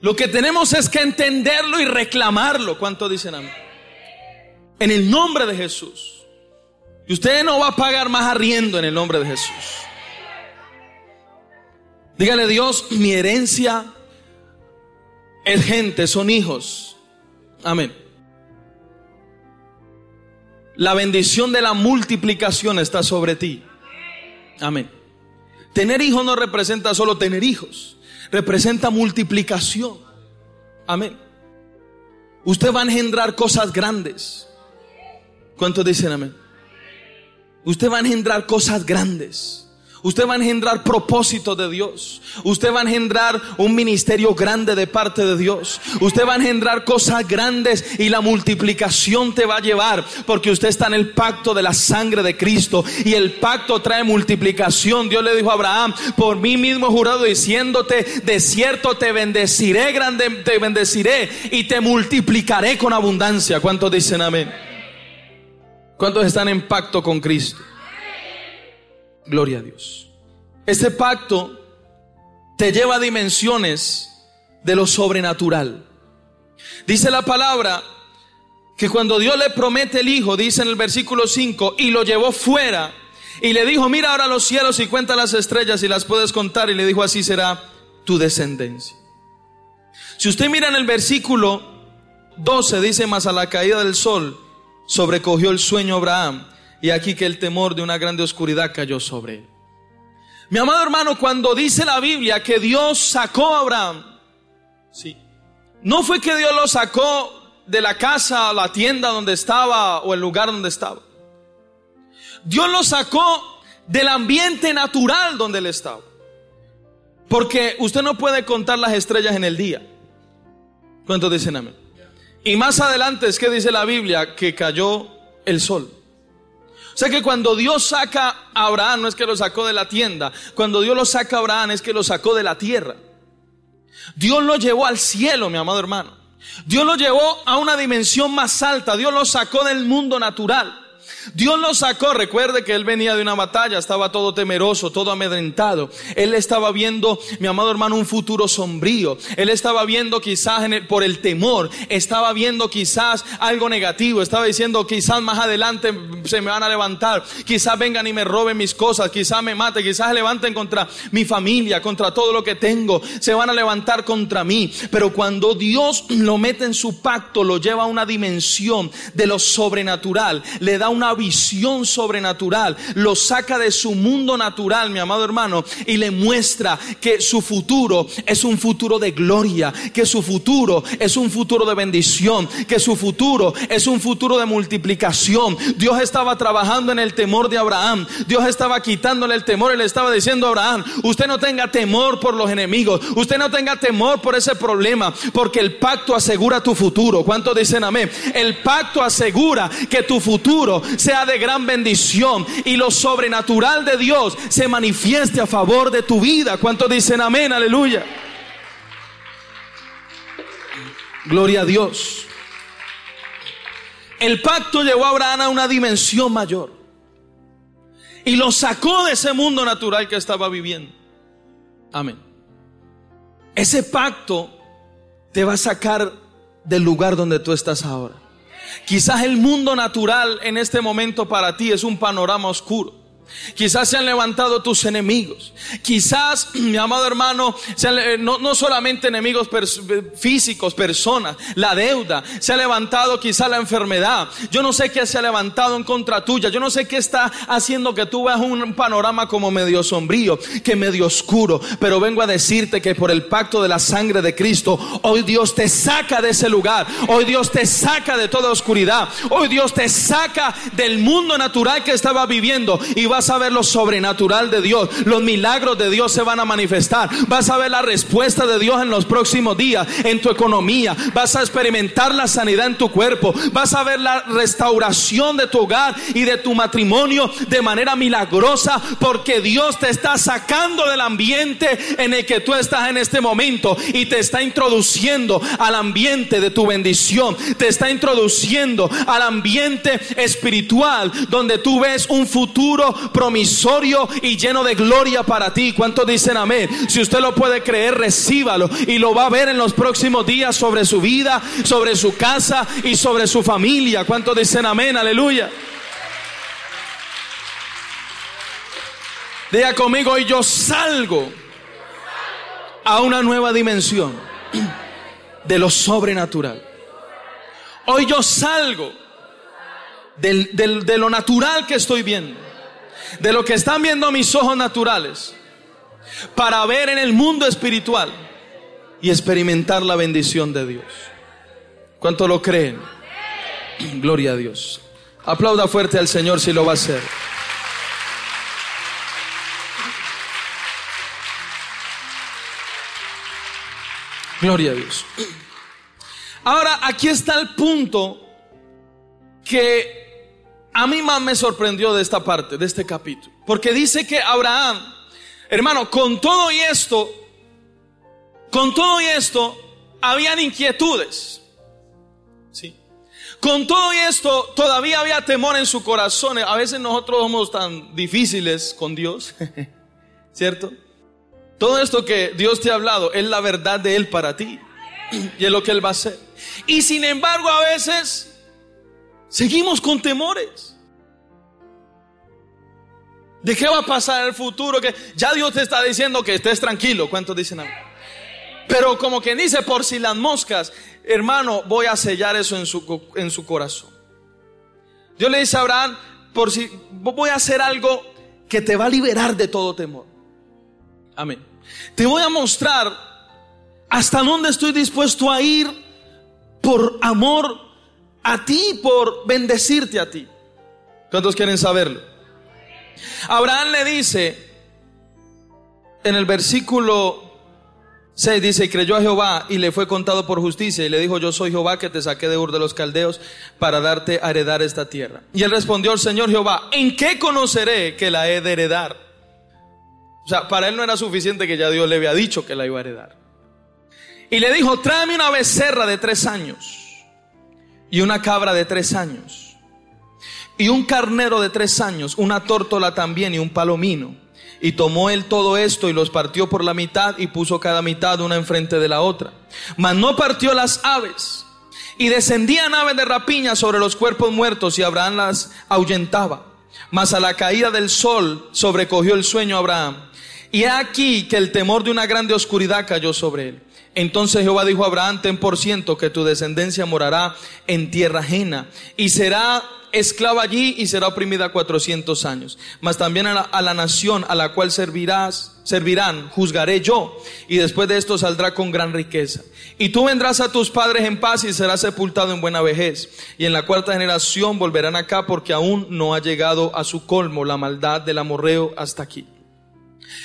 Lo que tenemos es que entenderlo y reclamarlo. ¿Cuántos dicen amén? En el nombre de Jesús. Y usted no va a pagar más arriendo en el nombre de Jesús. Dígale Dios, mi herencia es gente, son hijos. Amén. La bendición de la multiplicación está sobre ti. Amén. Tener hijos no representa solo tener hijos, representa multiplicación. Amén. Usted va a engendrar cosas grandes. ¿Cuántos dicen amén? Usted va a engendrar cosas grandes. Usted va a engendrar propósito de Dios. Usted va a engendrar un ministerio grande de parte de Dios. Usted va a engendrar cosas grandes y la multiplicación te va a llevar porque usted está en el pacto de la sangre de Cristo y el pacto trae multiplicación. Dios le dijo a Abraham, por mí mismo jurado diciéndote, de cierto te bendeciré grande, te bendeciré y te multiplicaré con abundancia. ¿Cuántos dicen amén? ¿Cuántos están en pacto con Cristo? Gloria a Dios. Este pacto te lleva a dimensiones de lo sobrenatural. Dice la palabra que cuando Dios le promete el Hijo, dice en el versículo 5, y lo llevó fuera y le dijo, mira ahora los cielos y cuenta las estrellas y las puedes contar, y le dijo, así será tu descendencia. Si usted mira en el versículo 12, dice, más a la caída del sol, sobrecogió el sueño Abraham y aquí que el temor de una grande oscuridad cayó sobre él. Mi amado hermano, cuando dice la Biblia que Dios sacó a Abraham, sí, no fue que Dios lo sacó de la casa, la tienda donde estaba o el lugar donde estaba. Dios lo sacó del ambiente natural donde él estaba. Porque usted no puede contar las estrellas en el día. ¿Cuántos dicen amén? Y más adelante es que dice la Biblia que cayó el sol. O sea que cuando Dios saca a Abraham no es que lo sacó de la tienda, cuando Dios lo saca a Abraham es que lo sacó de la tierra. Dios lo llevó al cielo, mi amado hermano. Dios lo llevó a una dimensión más alta, Dios lo sacó del mundo natural. Dios lo sacó, recuerde que él venía de una batalla, estaba todo temeroso, todo amedrentado. Él estaba viendo, mi amado hermano, un futuro sombrío. Él estaba viendo quizás por el temor, estaba viendo quizás algo negativo, estaba diciendo quizás más adelante se me van a levantar, quizás vengan y me roben mis cosas, quizás me maten, quizás se levanten contra mi familia, contra todo lo que tengo, se van a levantar contra mí. Pero cuando Dios lo mete en su pacto, lo lleva a una dimensión de lo sobrenatural, le da una visión sobrenatural, lo saca de su mundo natural, mi amado hermano, y le muestra que su futuro es un futuro de gloria, que su futuro es un futuro de bendición, que su futuro es un futuro de multiplicación. Dios estaba trabajando en el temor de Abraham, Dios estaba quitándole el temor y le estaba diciendo a Abraham, usted no tenga temor por los enemigos, usted no tenga temor por ese problema, porque el pacto asegura tu futuro. ¿Cuántos dicen amén? El pacto asegura que tu futuro sea de gran bendición y lo sobrenatural de Dios se manifieste a favor de tu vida. ¿Cuántos dicen amén? Aleluya. Gloria a Dios. El pacto llevó a Abraham a una dimensión mayor y lo sacó de ese mundo natural que estaba viviendo. Amén. Ese pacto te va a sacar del lugar donde tú estás ahora. Quizás el mundo natural en este momento para ti es un panorama oscuro. Quizás se han levantado tus enemigos. Quizás, [clears throat] mi amado hermano, eh, no, solamente enemigos físicos, personas, la deuda. Se ha levantado quizás la enfermedad. Yo no sé qué se ha levantado en contra tuya. Yo no sé qué está haciendo que tú veas un panorama como medio sombrío, que medio oscuro. Pero vengo a decirte que por el pacto de la sangre de Cristo, hoy Dios te saca de ese lugar. Hoy Dios te saca de toda oscuridad. Hoy Dios te saca del mundo natural que estaba viviendo y vas a ver lo sobrenatural de Dios. Los milagros de Dios se van a manifestar. Vas a ver la respuesta de Dios en los próximos días, en tu economía. Vas a experimentar la sanidad en tu cuerpo. Vas a ver la restauración de tu hogar y de tu matrimonio de manera milagrosa porque Dios te está sacando del ambiente en el que tú estás en este momento y te está introduciendo al ambiente de tu bendición. Te está introduciendo al ambiente espiritual donde tú ves un futuro promisorio y lleno de gloria para ti. ¿Cuántos dicen amén? Si usted lo puede creer, recíbalo y lo va a ver en los próximos días sobre su vida, sobre su casa y sobre su familia. ¿Cuántos dicen amén? Aleluya. Diga conmigo, y yo salgo a una nueva dimensión de lo sobrenatural. Hoy yo salgo de lo natural que estoy viendo de lo que están viendo mis ojos naturales para ver en el mundo espiritual y experimentar la bendición de Dios. ¿Cuánto lo creen? [clears throat] Gloria a Dios. Aplauda fuerte al Señor si lo va a hacer. Gloria a Dios. Ahora, aquí está el punto que a mí más me sorprendió de esta parte, de este capítulo. Porque dice que Abraham, hermano, con todo y esto, con todo y esto, habían inquietudes. Sí. Con todo y esto, todavía había temor en su corazón. A veces nosotros somos tan difíciles con Dios, [laughs] ¿cierto? Todo esto que Dios te ha hablado es la verdad de Él para ti. [clears throat] Y es lo que Él va a hacer. Y sin embargo, a veces Seguimos con temores. ¿De qué va a pasar en el futuro? Que ya Dios te está diciendo que estés tranquilo. ¿Cuántos dicen algo? Pero como quien dice, por si las moscas, hermano, voy a sellar eso en su, en su corazón. Dios le dice a Abraham, por si voy a hacer algo que te va a liberar de todo temor. Amén. Te voy a mostrar hasta dónde estoy dispuesto a ir por amor a ti por bendecirte a ti. ¿Cuántos quieren saberlo? Abraham le dice en el versículo 6 dice, y creyó a Jehová y le fue contado por justicia y le dijo, yo soy Jehová que te saqué de Ur de los Caldeos para darte a heredar esta tierra. Y él respondió al Señor Jehová, ¿en qué conoceré que la he de heredar? O sea, para él no era suficiente que ya Dios le había dicho que la iba a heredar. Y le dijo, tráeme una becerra de tres años y una cabra de tres años, y un carnero de tres años, una tórtola también y un palomino. Y tomó él todo esto y los partió por la mitad y puso cada mitad una enfrente de la otra. Mas no partió las aves. Y descendían aves de rapiña sobre los cuerpos muertos y Abraham las ahuyentaba. Mas a la caída del sol sobrecogió el sueño Abraham Y he aquí que el temor de una grande oscuridad cayó sobre él. Entonces Jehová dijo a Abraham, ten por ciento que tu descendencia morará en tierra ajena y será esclava allí y será oprimida cuatrocientos años. Mas también a la, a la, nación a la cual servirás, servirán, juzgaré yo, y después de esto saldrá con gran riqueza. Y tú vendrás a tus padres en paz y serás sepultado en buena vejez. Y en la cuarta generación volverán acá porque aún no ha llegado a su colmo la maldad del amorreo hasta aquí.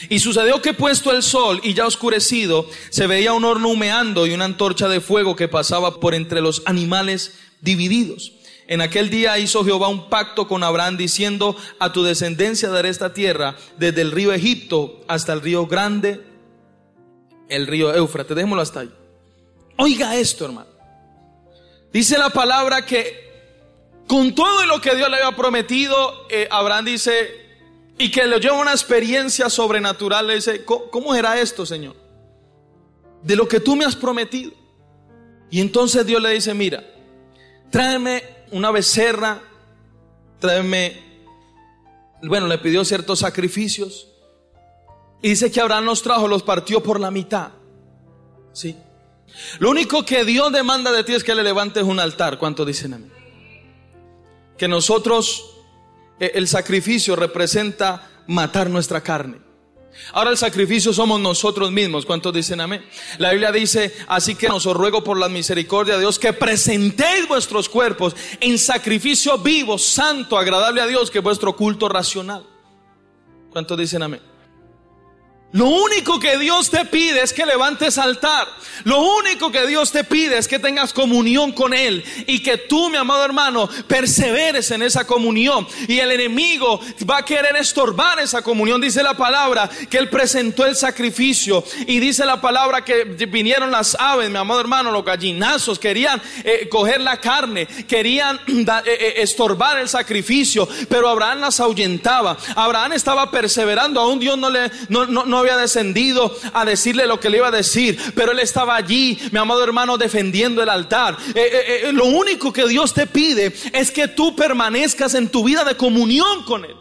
Y sucedió que puesto el sol y ya oscurecido, se veía un horno humeando y una antorcha de fuego que pasaba por entre los animales divididos. En aquel día hizo Jehová un pacto con Abraham diciendo, a tu descendencia daré esta tierra desde el río Egipto hasta el río grande, el río Éufrates. Dejémoslo hasta ahí. Oiga esto, hermano. Dice la palabra que con todo lo que Dios le había prometido, eh, Abraham dice, y que le lleva una experiencia sobrenatural, le dice, ¿cómo, era esto, Señor? De lo que tú me has prometido. Y entonces Dios le dice, mira, tráeme una becerra, tráeme, bueno, le pidió ciertos sacrificios. Y dice que Abraham los trajo, los partió por la mitad. ¿Sí? Lo único que Dios demanda de ti es que le levantes un altar. ¿Cuánto dicen a mí? Que nosotros, el sacrificio representa matar nuestra carne. Ahora el sacrificio somos nosotros mismos. ¿Cuántos dicen amén? La Biblia dice, así que os ruego por la misericordia de Dios que presentéis vuestros cuerpos en sacrificio vivo, santo, agradable a Dios, que es vuestro culto racional. ¿Cuántos dicen amén? Lo único que Dios te pide es que levantes altar. Lo único que Dios te pide es que tengas comunión con Él y que tú, mi amado hermano, perseveres en esa comunión. Y el enemigo va a querer estorbar esa comunión. Dice la palabra que Él presentó el sacrificio y dice la palabra que vinieron las aves, mi amado hermano, los gallinazos, querían eh, coger la carne, querían [clears throat] eh, eh, estorbar el sacrificio, pero Abraham las ahuyentaba. Abraham estaba perseverando, aún Dios no le... no, no había descendido a decirle lo que le iba a decir, pero él estaba allí, mi amado hermano, defendiendo el altar. Eh, eh, eh, lo único que Dios te pide es que tú permanezcas en tu vida de comunión con Él.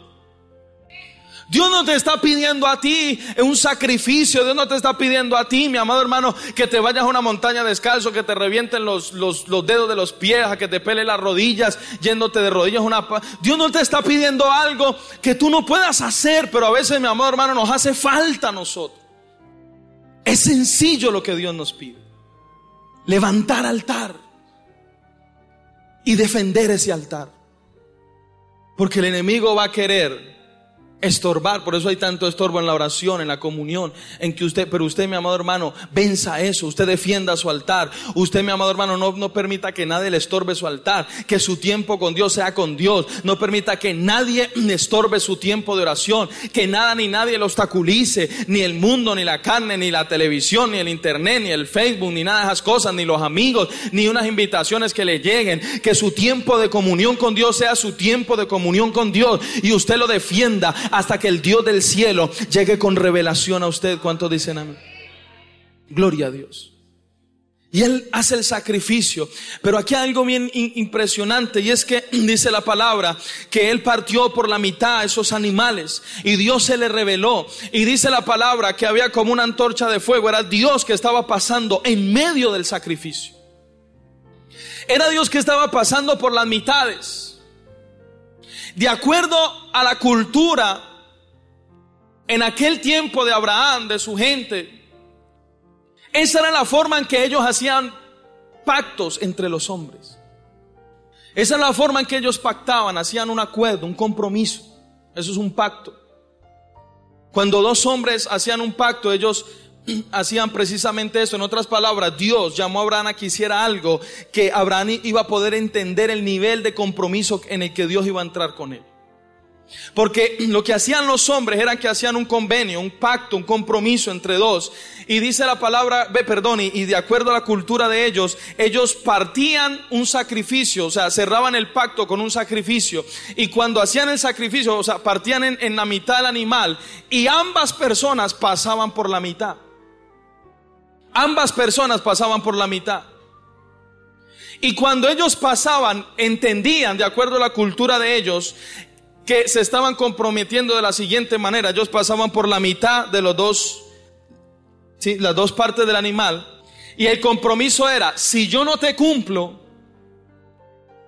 Dios no te está pidiendo a ti un sacrificio. Dios no te está pidiendo a ti, mi amado hermano, que te vayas a una montaña descalzo, que te revienten los, los, dedos de los pies, a que te pele las rodillas, yéndote de rodillas una... Dios no te está pidiendo algo que tú no puedas hacer, pero a veces, mi amado hermano, nos hace falta a nosotros. Es sencillo lo que Dios nos pide. Levantar altar y defender ese altar. Porque el enemigo va a querer estorbar, por eso hay tanto estorbo en la oración, en la comunión, en que usted, pero usted, mi amado hermano, venza eso, usted defienda su altar, usted, mi amado hermano, no, no permita que nadie le estorbe su altar, que su tiempo con Dios sea con Dios, no permita que nadie le estorbe su tiempo de oración, que nada ni nadie lo obstaculice, ni el mundo, ni la carne, ni la televisión, ni el internet, ni el Facebook, ni nada de esas cosas, ni los amigos, ni unas invitaciones que le lleguen, que su tiempo de comunión con Dios sea su tiempo de comunión con Dios y usted lo defienda hasta que el Dios del cielo llegue con revelación a usted. ¿Cuánto dicen amén? Gloria a Dios. Y Él hace el sacrificio. Pero aquí hay algo bien impresionante y es que [clears throat] dice la palabra que Él partió por la mitad a esos animales y Dios se le reveló. Y dice la palabra que había como una antorcha de fuego. Era Dios que estaba pasando en medio del sacrificio. Era Dios que estaba pasando por las mitades. De acuerdo a la cultura, en aquel tiempo de Abraham, de su gente, esa era la forma en que ellos hacían pactos entre los hombres. Esa era la forma en que ellos pactaban, hacían un acuerdo, un compromiso. Eso es un pacto. Cuando dos hombres hacían un pacto, ellos [clears throat] hacían precisamente eso. En otras palabras, Dios llamó a Abraham a que hiciera algo que Abraham iba a poder entender el nivel de compromiso en el que Dios iba a entrar con él. Porque [clears throat] lo que hacían los hombres era que hacían un convenio, un pacto, un compromiso entre dos. Y dice la palabra, ve, perdón, y, de acuerdo a la cultura de ellos, ellos partían un sacrificio, o sea, cerraban el pacto con un sacrificio. Y cuando hacían el sacrificio, o sea, partían en, en la mitad del animal y ambas personas pasaban por la mitad. Ambas personas pasaban por la mitad. Y cuando ellos pasaban, entendían, de acuerdo a la cultura de ellos, que se estaban comprometiendo de la siguiente manera. Ellos pasaban por la mitad de los dos, ¿sí? las dos partes del animal. Y el compromiso era, si yo no te cumplo,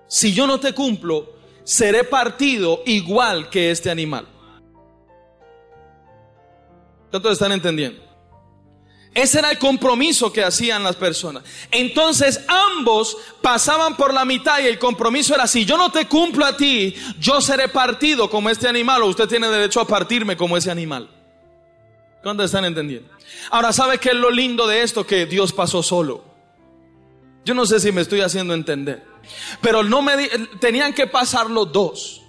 si yo no te cumplo, seré partido igual que este animal. ¿Cuántos están entendiendo? Ese era el compromiso que hacían las personas. Entonces ambos pasaban por la mitad y el compromiso era, si yo no te cumplo a ti, yo seré partido como este animal o usted tiene derecho a partirme como ese animal. ¿Cuántos están entendiendo? Ahora, ¿sabe qué es lo lindo de esto? Que Dios pasó solo. Yo no sé si me estoy haciendo entender. Pero no me tenían que pasar los dos.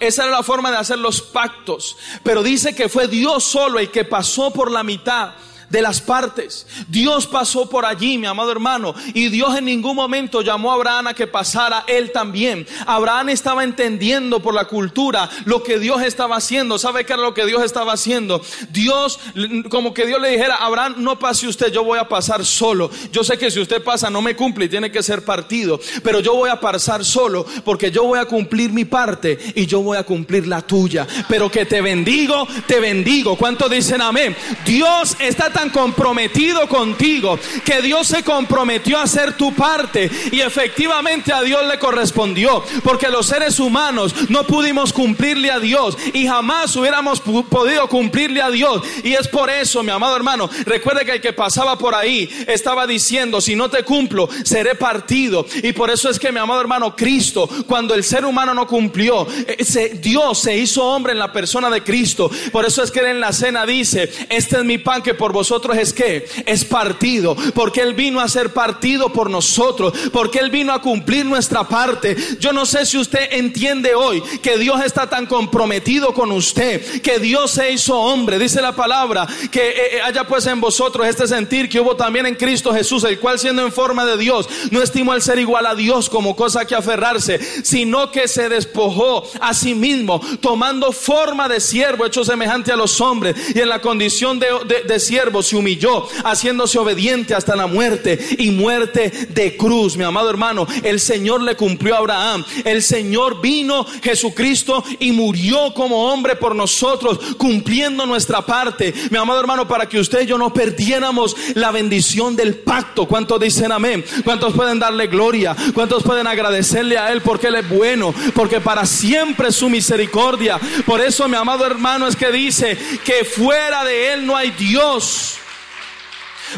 Esa era la forma de hacer los pactos. Pero dice que fue Dios solo el que pasó por la mitad de las partes. Dios pasó por allí, mi amado hermano, y Dios en ningún momento llamó a Abraham a que pasara él también. Abraham estaba entendiendo por la cultura lo que Dios estaba haciendo. ¿Sabe qué era lo que Dios estaba haciendo? Dios, como que Dios le dijera, Abraham, no pase usted, yo voy a pasar solo. Yo sé que si usted pasa no me cumple y tiene que ser partido, pero yo voy a pasar solo porque yo voy a cumplir mi parte y yo voy a cumplir la tuya. Pero que te bendigo, te bendigo. ¿Cuánto dicen amén? Dios está tan comprometido contigo que Dios se comprometió a hacer tu parte y efectivamente a Dios le correspondió, porque los seres humanos no pudimos cumplirle a Dios y jamás hubiéramos podido cumplirle a Dios. Y es por eso, mi amado hermano, recuerde que el que pasaba por ahí estaba diciendo, si no te cumplo, seré partido. Y por eso es que, mi amado hermano, Cristo, cuando el ser humano no cumplió, eh, Dios se hizo hombre en la persona de Cristo. Por eso es que en la cena dice, este es mi pan que por vosotros nosotros es que es partido, porque Él vino a ser partido por nosotros, porque Él vino a cumplir nuestra parte. Yo no sé si usted entiende hoy que Dios está tan comprometido con usted, que Dios se hizo hombre, dice la palabra, que eh, eh, haya pues en vosotros este sentir que hubo también en Cristo Jesús, el cual siendo en forma de Dios, no estimó el ser igual a Dios como cosa que aferrarse, sino que se despojó a sí mismo, tomando forma de siervo, hecho semejante a los hombres, y en la condición de, de siervo se humilló, haciéndose obediente hasta la muerte y muerte de cruz. Mi amado hermano, el Señor le cumplió a Abraham. El Señor vino, Jesucristo, y murió como hombre por nosotros, cumpliendo nuestra parte. Mi amado hermano, para que usted y yo no perdiéramos la bendición del pacto. ¿Cuántos dicen amén? ¿Cuántos pueden darle gloria? ¿Cuántos pueden agradecerle a Él porque Él es bueno? Porque para siempre su misericordia. Por eso, mi amado hermano, es que dice que fuera de Él no hay Dios.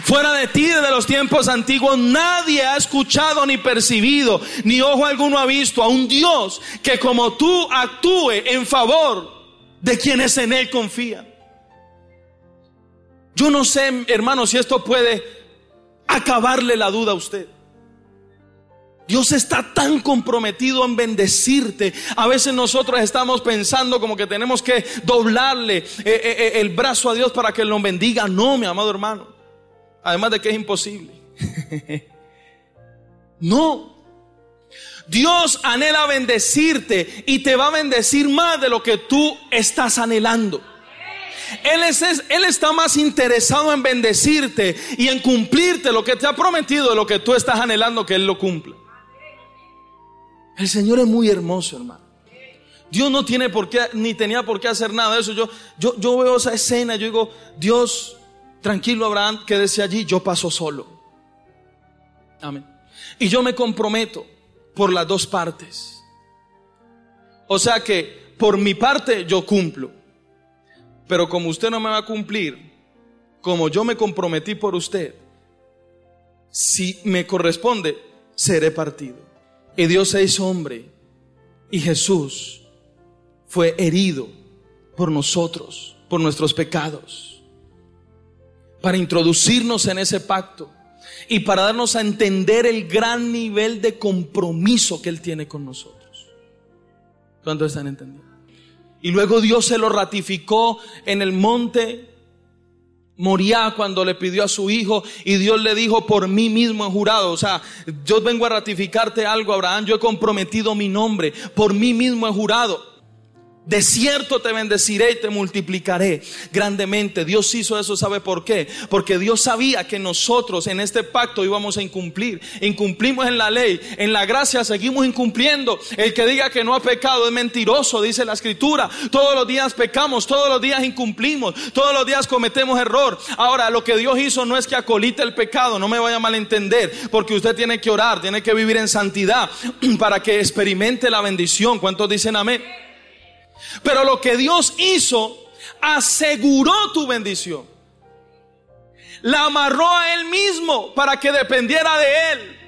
Fuera de ti desde los tiempos antiguos nadie ha escuchado ni percibido, ni ojo alguno ha visto a un Dios que como tú actúe en favor de quienes en Él confían. Yo no sé, hermano, si esto puede acabarle la duda a usted. Dios está tan comprometido en bendecirte. A veces nosotros estamos pensando como que tenemos que doblarle eh, eh, eh, el brazo a Dios para que nos bendiga. No, mi amado hermano. Además de que es imposible. [laughs] no. Dios anhela bendecirte y te va a bendecir más de lo que tú estás anhelando. Él, es, él está más interesado en bendecirte y en cumplirte lo que te ha prometido de lo que tú estás anhelando que Él lo cumpla. El Señor es muy hermoso, hermano. Dios no tiene por qué, ni tenía por qué hacer nada de eso. Yo, yo, yo veo esa escena, yo digo, Dios, tranquilo Abraham, quédese allí, yo paso solo. Amén. Y yo me comprometo por las dos partes. O sea que por mi parte yo cumplo. Pero como usted no me va a cumplir, como yo me comprometí por usted, si me corresponde, seré partido. Y Dios se hizo hombre y Jesús fue herido por nosotros, por nuestros pecados para introducirnos en ese pacto y para darnos a entender el gran nivel de compromiso que Él tiene con nosotros. ¿Cuánto están entendiendo? Y luego Dios se lo ratificó en el monte Moría cuando le pidió a su hijo y Dios le dijo, por mí mismo he jurado. O sea, yo vengo a ratificarte algo, Abraham. Yo he comprometido mi nombre. Por mí mismo he jurado. De cierto te bendeciré y te multiplicaré grandemente. Dios hizo eso, ¿sabe por qué? Porque Dios sabía que nosotros en este pacto íbamos a incumplir. Incumplimos en la ley, en la gracia seguimos incumpliendo. El que diga que no ha pecado es mentiroso, dice la escritura. Todos los días pecamos, todos los días incumplimos, todos los días cometemos error. Ahora, lo que Dios hizo no es que acolite el pecado, no me vaya a malentender, porque usted tiene que orar, tiene que vivir en santidad [clears throat] para que experimente la bendición. ¿Cuántos dicen amén? Pero lo que Dios hizo aseguró tu bendición. La amarró a Él mismo para que dependiera de Él.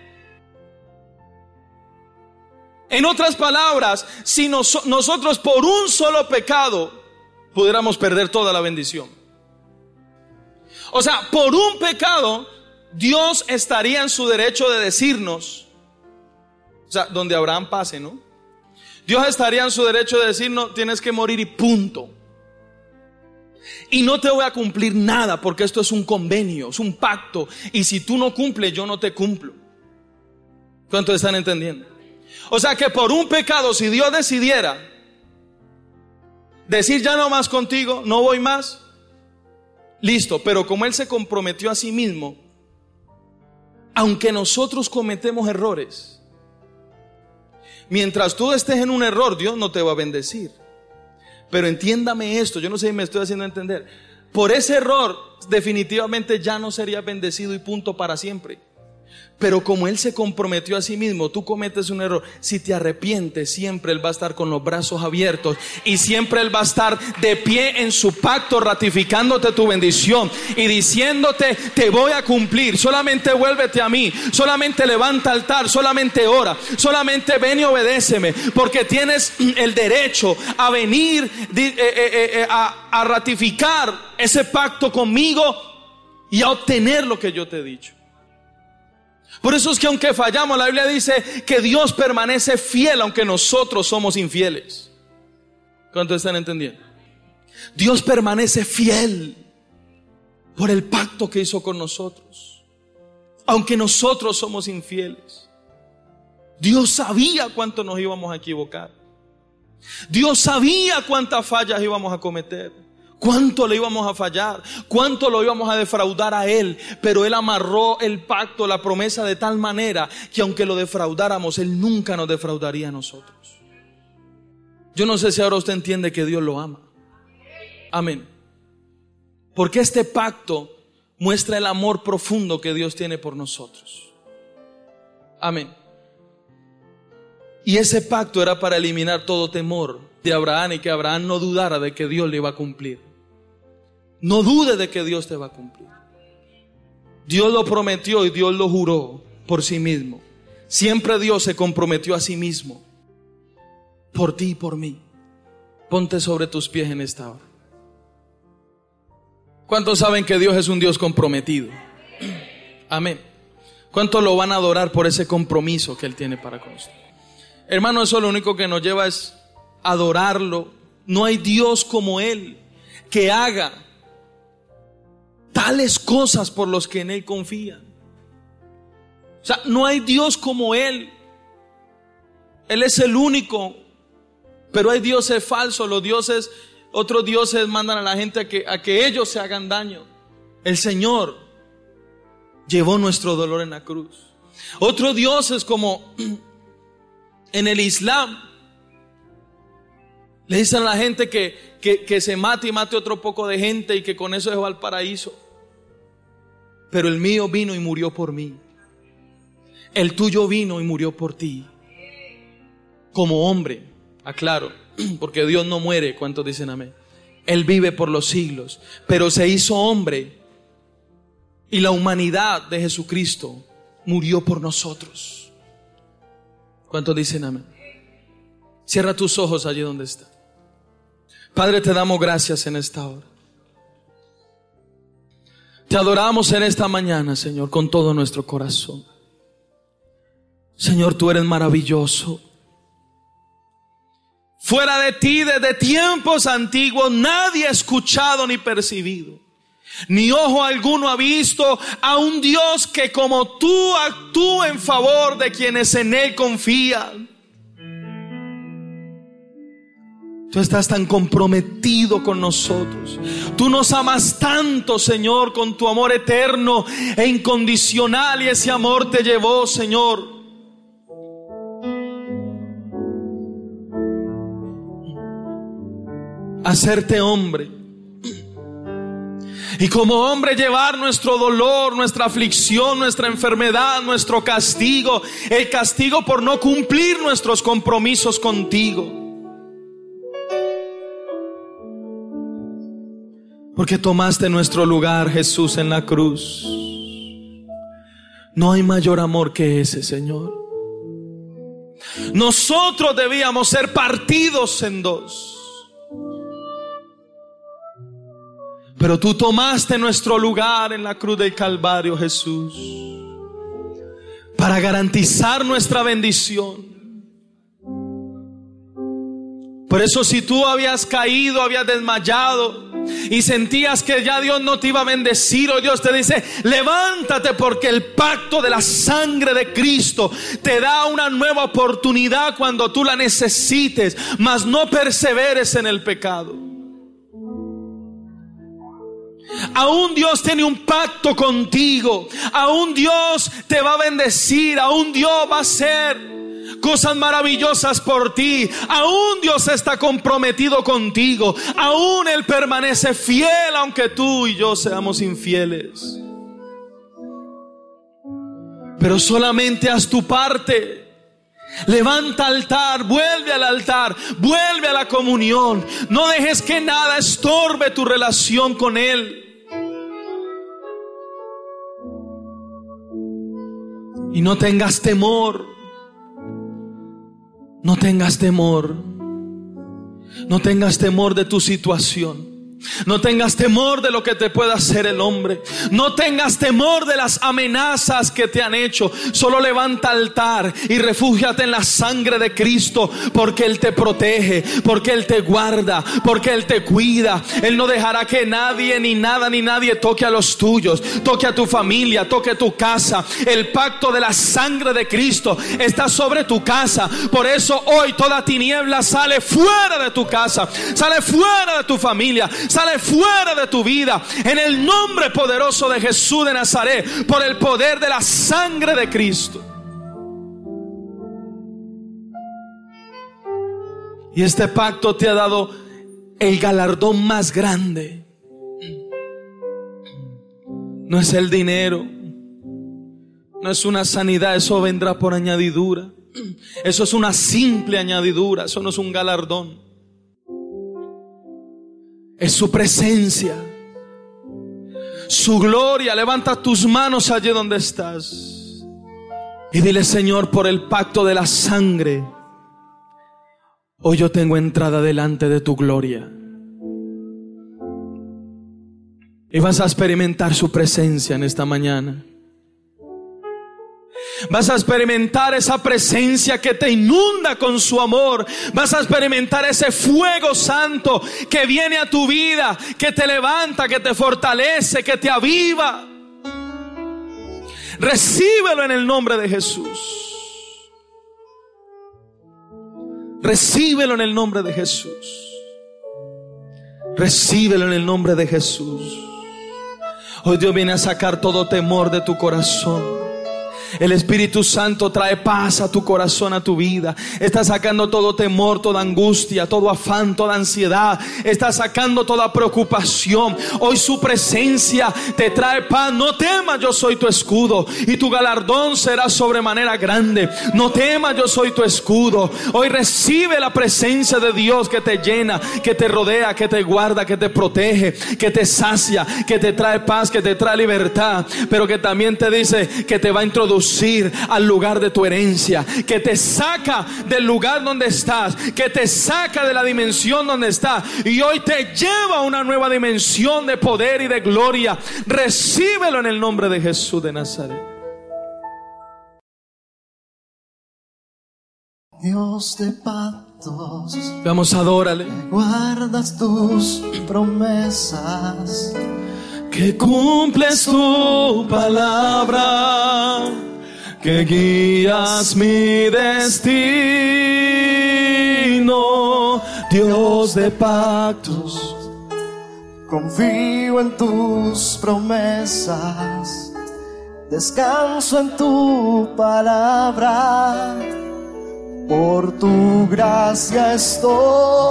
En otras palabras, si nosotros por un solo pecado pudiéramos perder toda la bendición. O sea, por un pecado, Dios estaría en su derecho de decirnos, o sea, donde Abraham pase, ¿no? Dios estaría en su derecho de decir, no, tienes que morir y punto. Y no te voy a cumplir nada porque esto es un convenio, es un pacto. Y si tú no cumples, yo no te cumplo. ¿Cuántos están entendiendo? O sea que por un pecado, si Dios decidiera decir ya no más contigo, no voy más, listo. Pero como Él se comprometió a sí mismo, aunque nosotros cometemos errores, Mientras tú estés en un error, Dios no te va a bendecir. Pero entiéndame esto, yo no sé si me estoy haciendo entender. Por ese error, definitivamente ya no sería bendecido y punto para siempre. Pero como Él se comprometió a sí mismo, tú cometes un error. Si te arrepientes, siempre Él va a estar con los brazos abiertos y siempre Él va a estar de pie en su pacto, ratificándote tu bendición y diciéndote, te voy a cumplir. Solamente vuélvete a mí, solamente levanta altar, solamente ora, solamente ven y obedéceme, porque tienes el derecho a venir eh, eh, eh, a ratificar ese pacto conmigo y a obtener lo que yo te he dicho. Por eso es que aunque fallamos, la Biblia dice que Dios permanece fiel aunque nosotros somos infieles. ¿Cuánto están entendiendo? Dios permanece fiel por el pacto que hizo con nosotros. Aunque nosotros somos infieles. Dios sabía cuánto nos íbamos a equivocar. Dios sabía cuántas fallas íbamos a cometer cuánto le íbamos a fallar, cuánto lo íbamos a defraudar a Él, pero Él amarró el pacto, la promesa de tal manera que aunque lo defraudáramos, Él nunca nos defraudaría a nosotros. Yo no sé si ahora usted entiende que Dios lo ama. Amén. Porque este pacto muestra el amor profundo que Dios tiene por nosotros. Amén. Y ese pacto era para eliminar todo temor de Abraham y que Abraham no dudara de que Dios le iba a cumplir. No dude de que Dios te va a cumplir. Dios lo prometió y Dios lo juró por sí mismo. Siempre Dios se comprometió a sí mismo. Por ti y por mí. Ponte sobre tus pies en esta hora. ¿Cuántos saben que Dios es un Dios comprometido? [clears throat] Amén. ¿Cuántos lo van a adorar por ese compromiso que Él tiene para con usted? Hermano, eso lo único que nos lleva es adorarlo. No hay Dios como Él que haga tales cosas por los que en Él confían. O sea, no hay Dios como Él. Él es el único. Pero hay dioses falsos. Los dioses, otros dioses mandan a la gente a que, a que ellos se hagan daño. El Señor llevó nuestro dolor en la cruz. Otros dioses como [clears throat] en el Islam. Le dicen a la gente que, que, que se mate y mate otro poco de gente y que con eso se va al paraíso pero el mío vino y murió por mí. El tuyo vino y murió por ti. Como hombre, aclaro, [clears throat] porque Dios no muere, ¿cuántos dicen amén? Él vive por los siglos, pero se hizo hombre y la humanidad de Jesucristo murió por nosotros. ¿Cuántos dicen amén? Cierra tus ojos allí donde está. Padre, te damos gracias en esta hora. Te adoramos en esta mañana, Señor, con todo nuestro corazón. Señor, tú eres maravilloso. Fuera de ti, desde tiempos antiguos, nadie ha escuchado ni percibido. Ni ojo alguno ha visto a un Dios que como tú actúa en favor de quienes en Él confían. Tú estás tan comprometido con nosotros. Tú nos amas tanto, Señor, con tu amor eterno e incondicional y ese amor te llevó, Señor. a Hacerte hombre. Y como hombre llevar nuestro dolor, nuestra aflicción, nuestra enfermedad, nuestro castigo, el castigo por no cumplir nuestros compromisos contigo. Porque tomaste nuestro lugar, Jesús, en la cruz. No hay mayor amor que ese, Señor. Nosotros debíamos ser partidos en dos. Pero tú tomaste nuestro lugar en la cruz del Calvario, Jesús, para garantizar nuestra bendición. Por eso si tú habías caído, habías desmayado, y sentías que ya Dios no te iba a bendecir, o Dios te dice, levántate porque el pacto de la sangre de Cristo te da una nueva oportunidad cuando tú la necesites, mas no perseveres en el pecado. Aún Dios tiene un pacto contigo. Aún Dios te va a bendecir. Aún Dios va a hacer cosas maravillosas por ti. Aún Dios está comprometido contigo. Aún Él permanece fiel aunque tú y yo seamos infieles. Pero solamente haz tu parte. Levanta altar, vuelve al altar, vuelve a la comunión. No dejes que nada estorbe tu relación con Él. Y no tengas temor. No tengas temor. No tengas temor de tu situación. No tengas temor de lo que te pueda hacer el hombre. No tengas temor de las amenazas que te han hecho. Solo levanta altar y refúgiate en la sangre de Cristo porque Él te protege, porque Él te guarda, porque Él te cuida. Él no dejará que nadie, ni nada, ni nadie toque a los tuyos, toque a tu familia, toque tu casa. El pacto de la sangre de Cristo está sobre tu casa. Por eso hoy toda tiniebla sale fuera de tu casa, sale fuera de tu familia sale fuera de tu vida en el nombre poderoso de Jesús de Nazaret, por el poder de la sangre de Cristo. Y este pacto te ha dado el galardón más grande. No es el dinero, no es una sanidad, eso vendrá por añadidura. Eso es una simple añadidura, eso no es un galardón es su presencia, su gloria. Levanta tus manos allí donde estás y dile, Señor, por el pacto de la sangre, hoy yo tengo entrada delante de tu gloria. Y vas a experimentar su presencia en esta mañana. Vas a experimentar esa presencia que te inunda con su amor. Vas a experimentar ese fuego santo que viene a tu vida, que te levanta, que te fortalece, que te aviva. Recíbelo en el nombre de Jesús. Recíbelo en el nombre de Jesús. Recíbelo en el nombre de Jesús. Hoy Dios viene a sacar todo temor de tu corazón. El Espíritu Santo trae paz a tu corazón, a tu vida. Está sacando todo temor, toda angustia, todo afán, toda ansiedad. Está sacando toda preocupación. Hoy su presencia te trae paz. No temas, yo soy tu escudo. Y tu galardón será sobremanera grande. No temas, yo soy tu escudo. Hoy recibe la presencia de Dios que te llena, que te rodea, que te guarda, que te protege, que te sacia, que te trae paz, que te trae libertad. Pero que también te dice que te va a introducir al lugar de tu herencia, que te saca del lugar donde estás, que te saca de la dimensión donde estás y hoy te lleva a una nueva dimensión de poder y de gloria. Recíbelo en el nombre de Jesús de Nazaret. Dios de pactos, vamos, adórale. Guardas tus promesas, que cumples tu palabra que guías mi destino. Dios de pactos. Confío en tus promesas, descanso en tu palabra, por tu gracia estoy.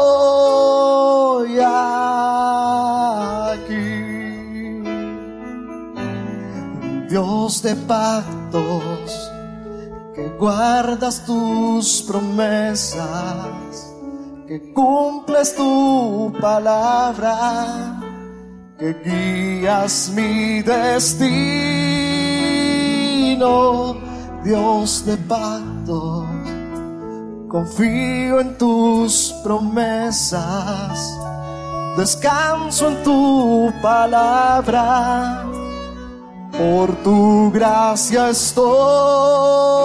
Dios de pactos, que guardas tus promesas que cumples tu palabra, que guías mi destino, Dios de pactos. Confío en tus promesas, descanso en tu palabra, por tu gracia estoy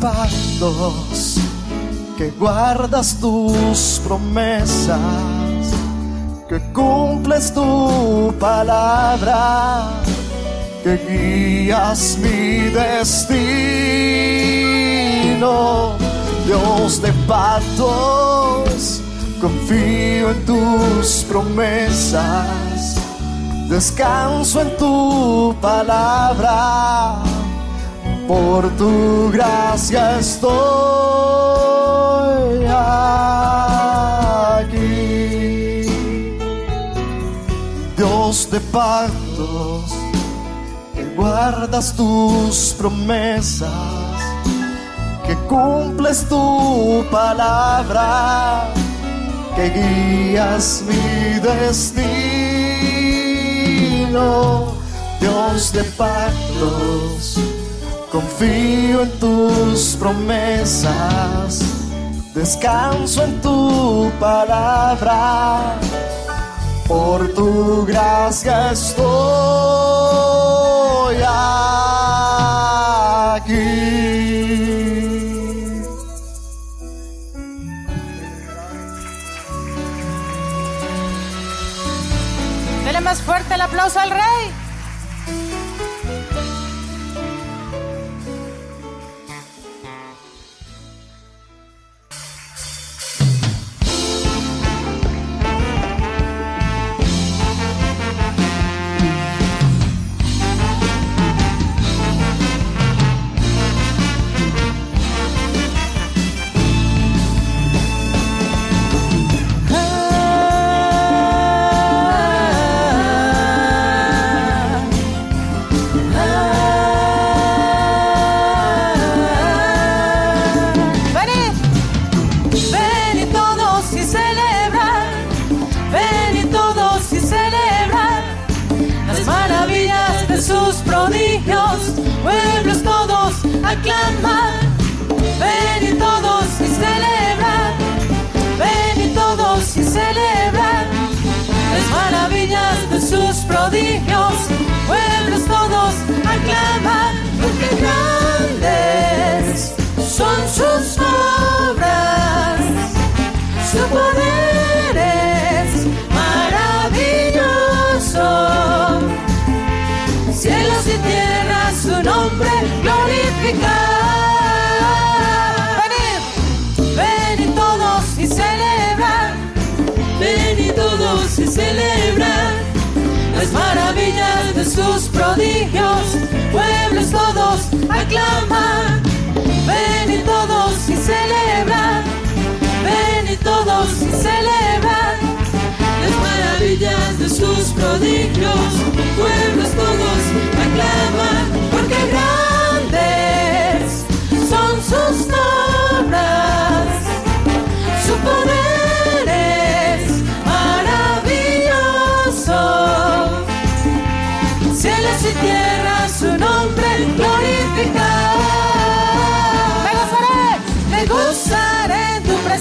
pactos, que guardas tus promesas, que cumples tu palabra, que guías mi destino. Dios de pactos, confío en tus promesas, descanso en tu palabra por tu gracia estoy de pactos, que guardas tus promesas, que cumples tu palabra, que guías mi destino. Dios de pactos, Confío en tus promesas, descanso en tu palabra, por tu gracia estoy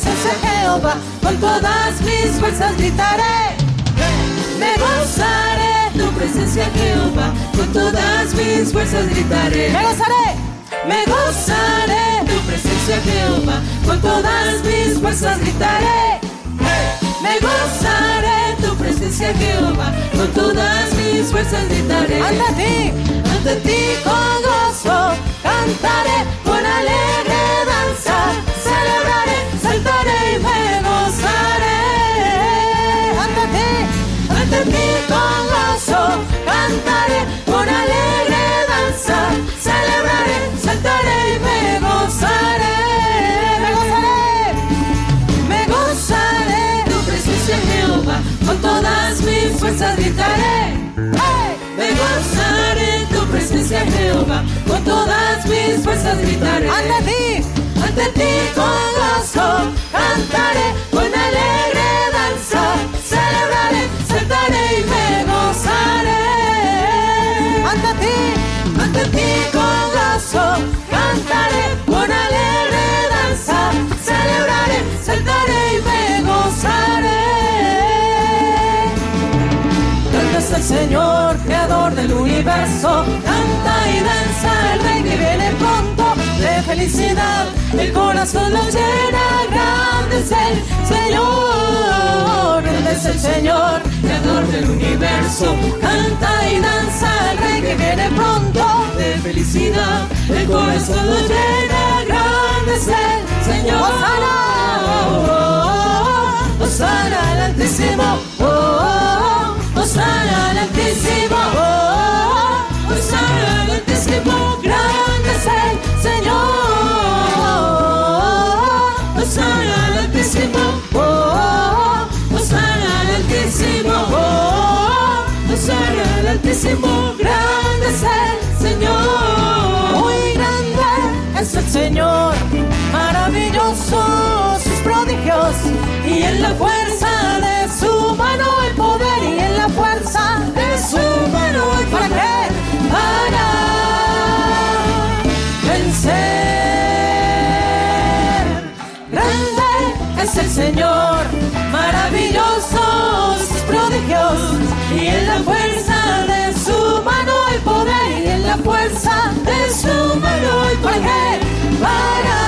presencia, Jehová, con todas mis fuerzas gritaré. Me gozaré tu presencia, Jehová, con todas mis fuerzas gritaré. Me gozaré, me gozaré tu presencia Jehová, con todas mis fuerzas gritaré. Me gozaré tu presencia Jehová, con todas mis fuerzas gritaré. Ante ti, ante ti con gozo cantaré, con alegre cantaré, con alegre danza celebraré, saltaré y me gozaré. me gozaré. Me gozaré tu presencia Jehová, con todas mis fuerzas gritaré. Me gozaré tu presencia Jehová, con todas mis fuerzas gritaré. Ante ti, Ante ti con gozo cantaré, con alegre danza celebraré, saltaré y me gozaré. ante ti, Ante ti con gozo cantaré, con alegre Al Señor, creador del universo, canta y danza el Rey que viene pronto de felicidad. El corazón nos llena, grande es el Señor, grande es el Señor, creador del universo, canta y danza el Rey que viene pronto de felicidad. El corazón nos llena, grande es el Señor. Osana al Altísimo, oh, oh, oh. Osana al Altísimo, oh, oh, Osana al Altísimo, grande es el Señor. Osana al Altísimo, oh, oh, Osana al Altísimo, oh, oh, Osana al Altísimo, grande es el Señor. Muy grande es el Señor, maravilloso sus prodigios. Y en la fuerza Señor maravilloso sus prodigios y en la fuerza de su mano el poder y en la fuerza de su mano para qué para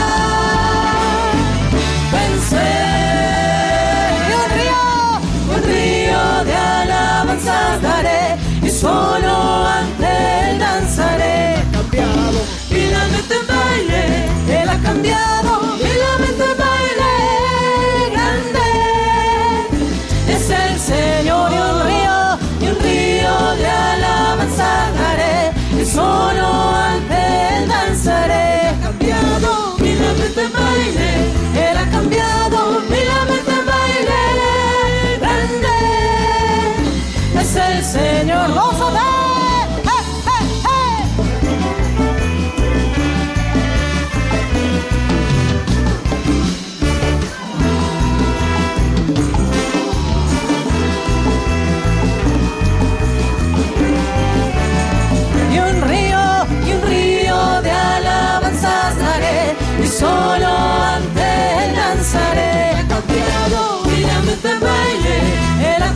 vencer y un río, un río de alabanzas daré y solo ante él danzaré. Y la mente en baile, él ha cambiado.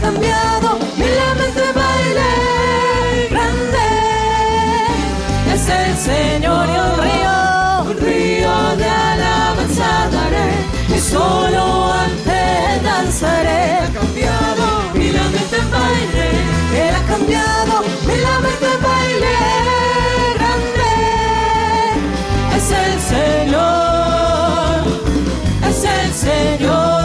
cambiado, mi lamento baile grande. Es el Señor y un río, un río de alabanza daré, y solo ante él danzaré. Ha cambiado, mi lamento baile, él ha cambiado, mi lamento baile grande. Es el Señor, es el Señor.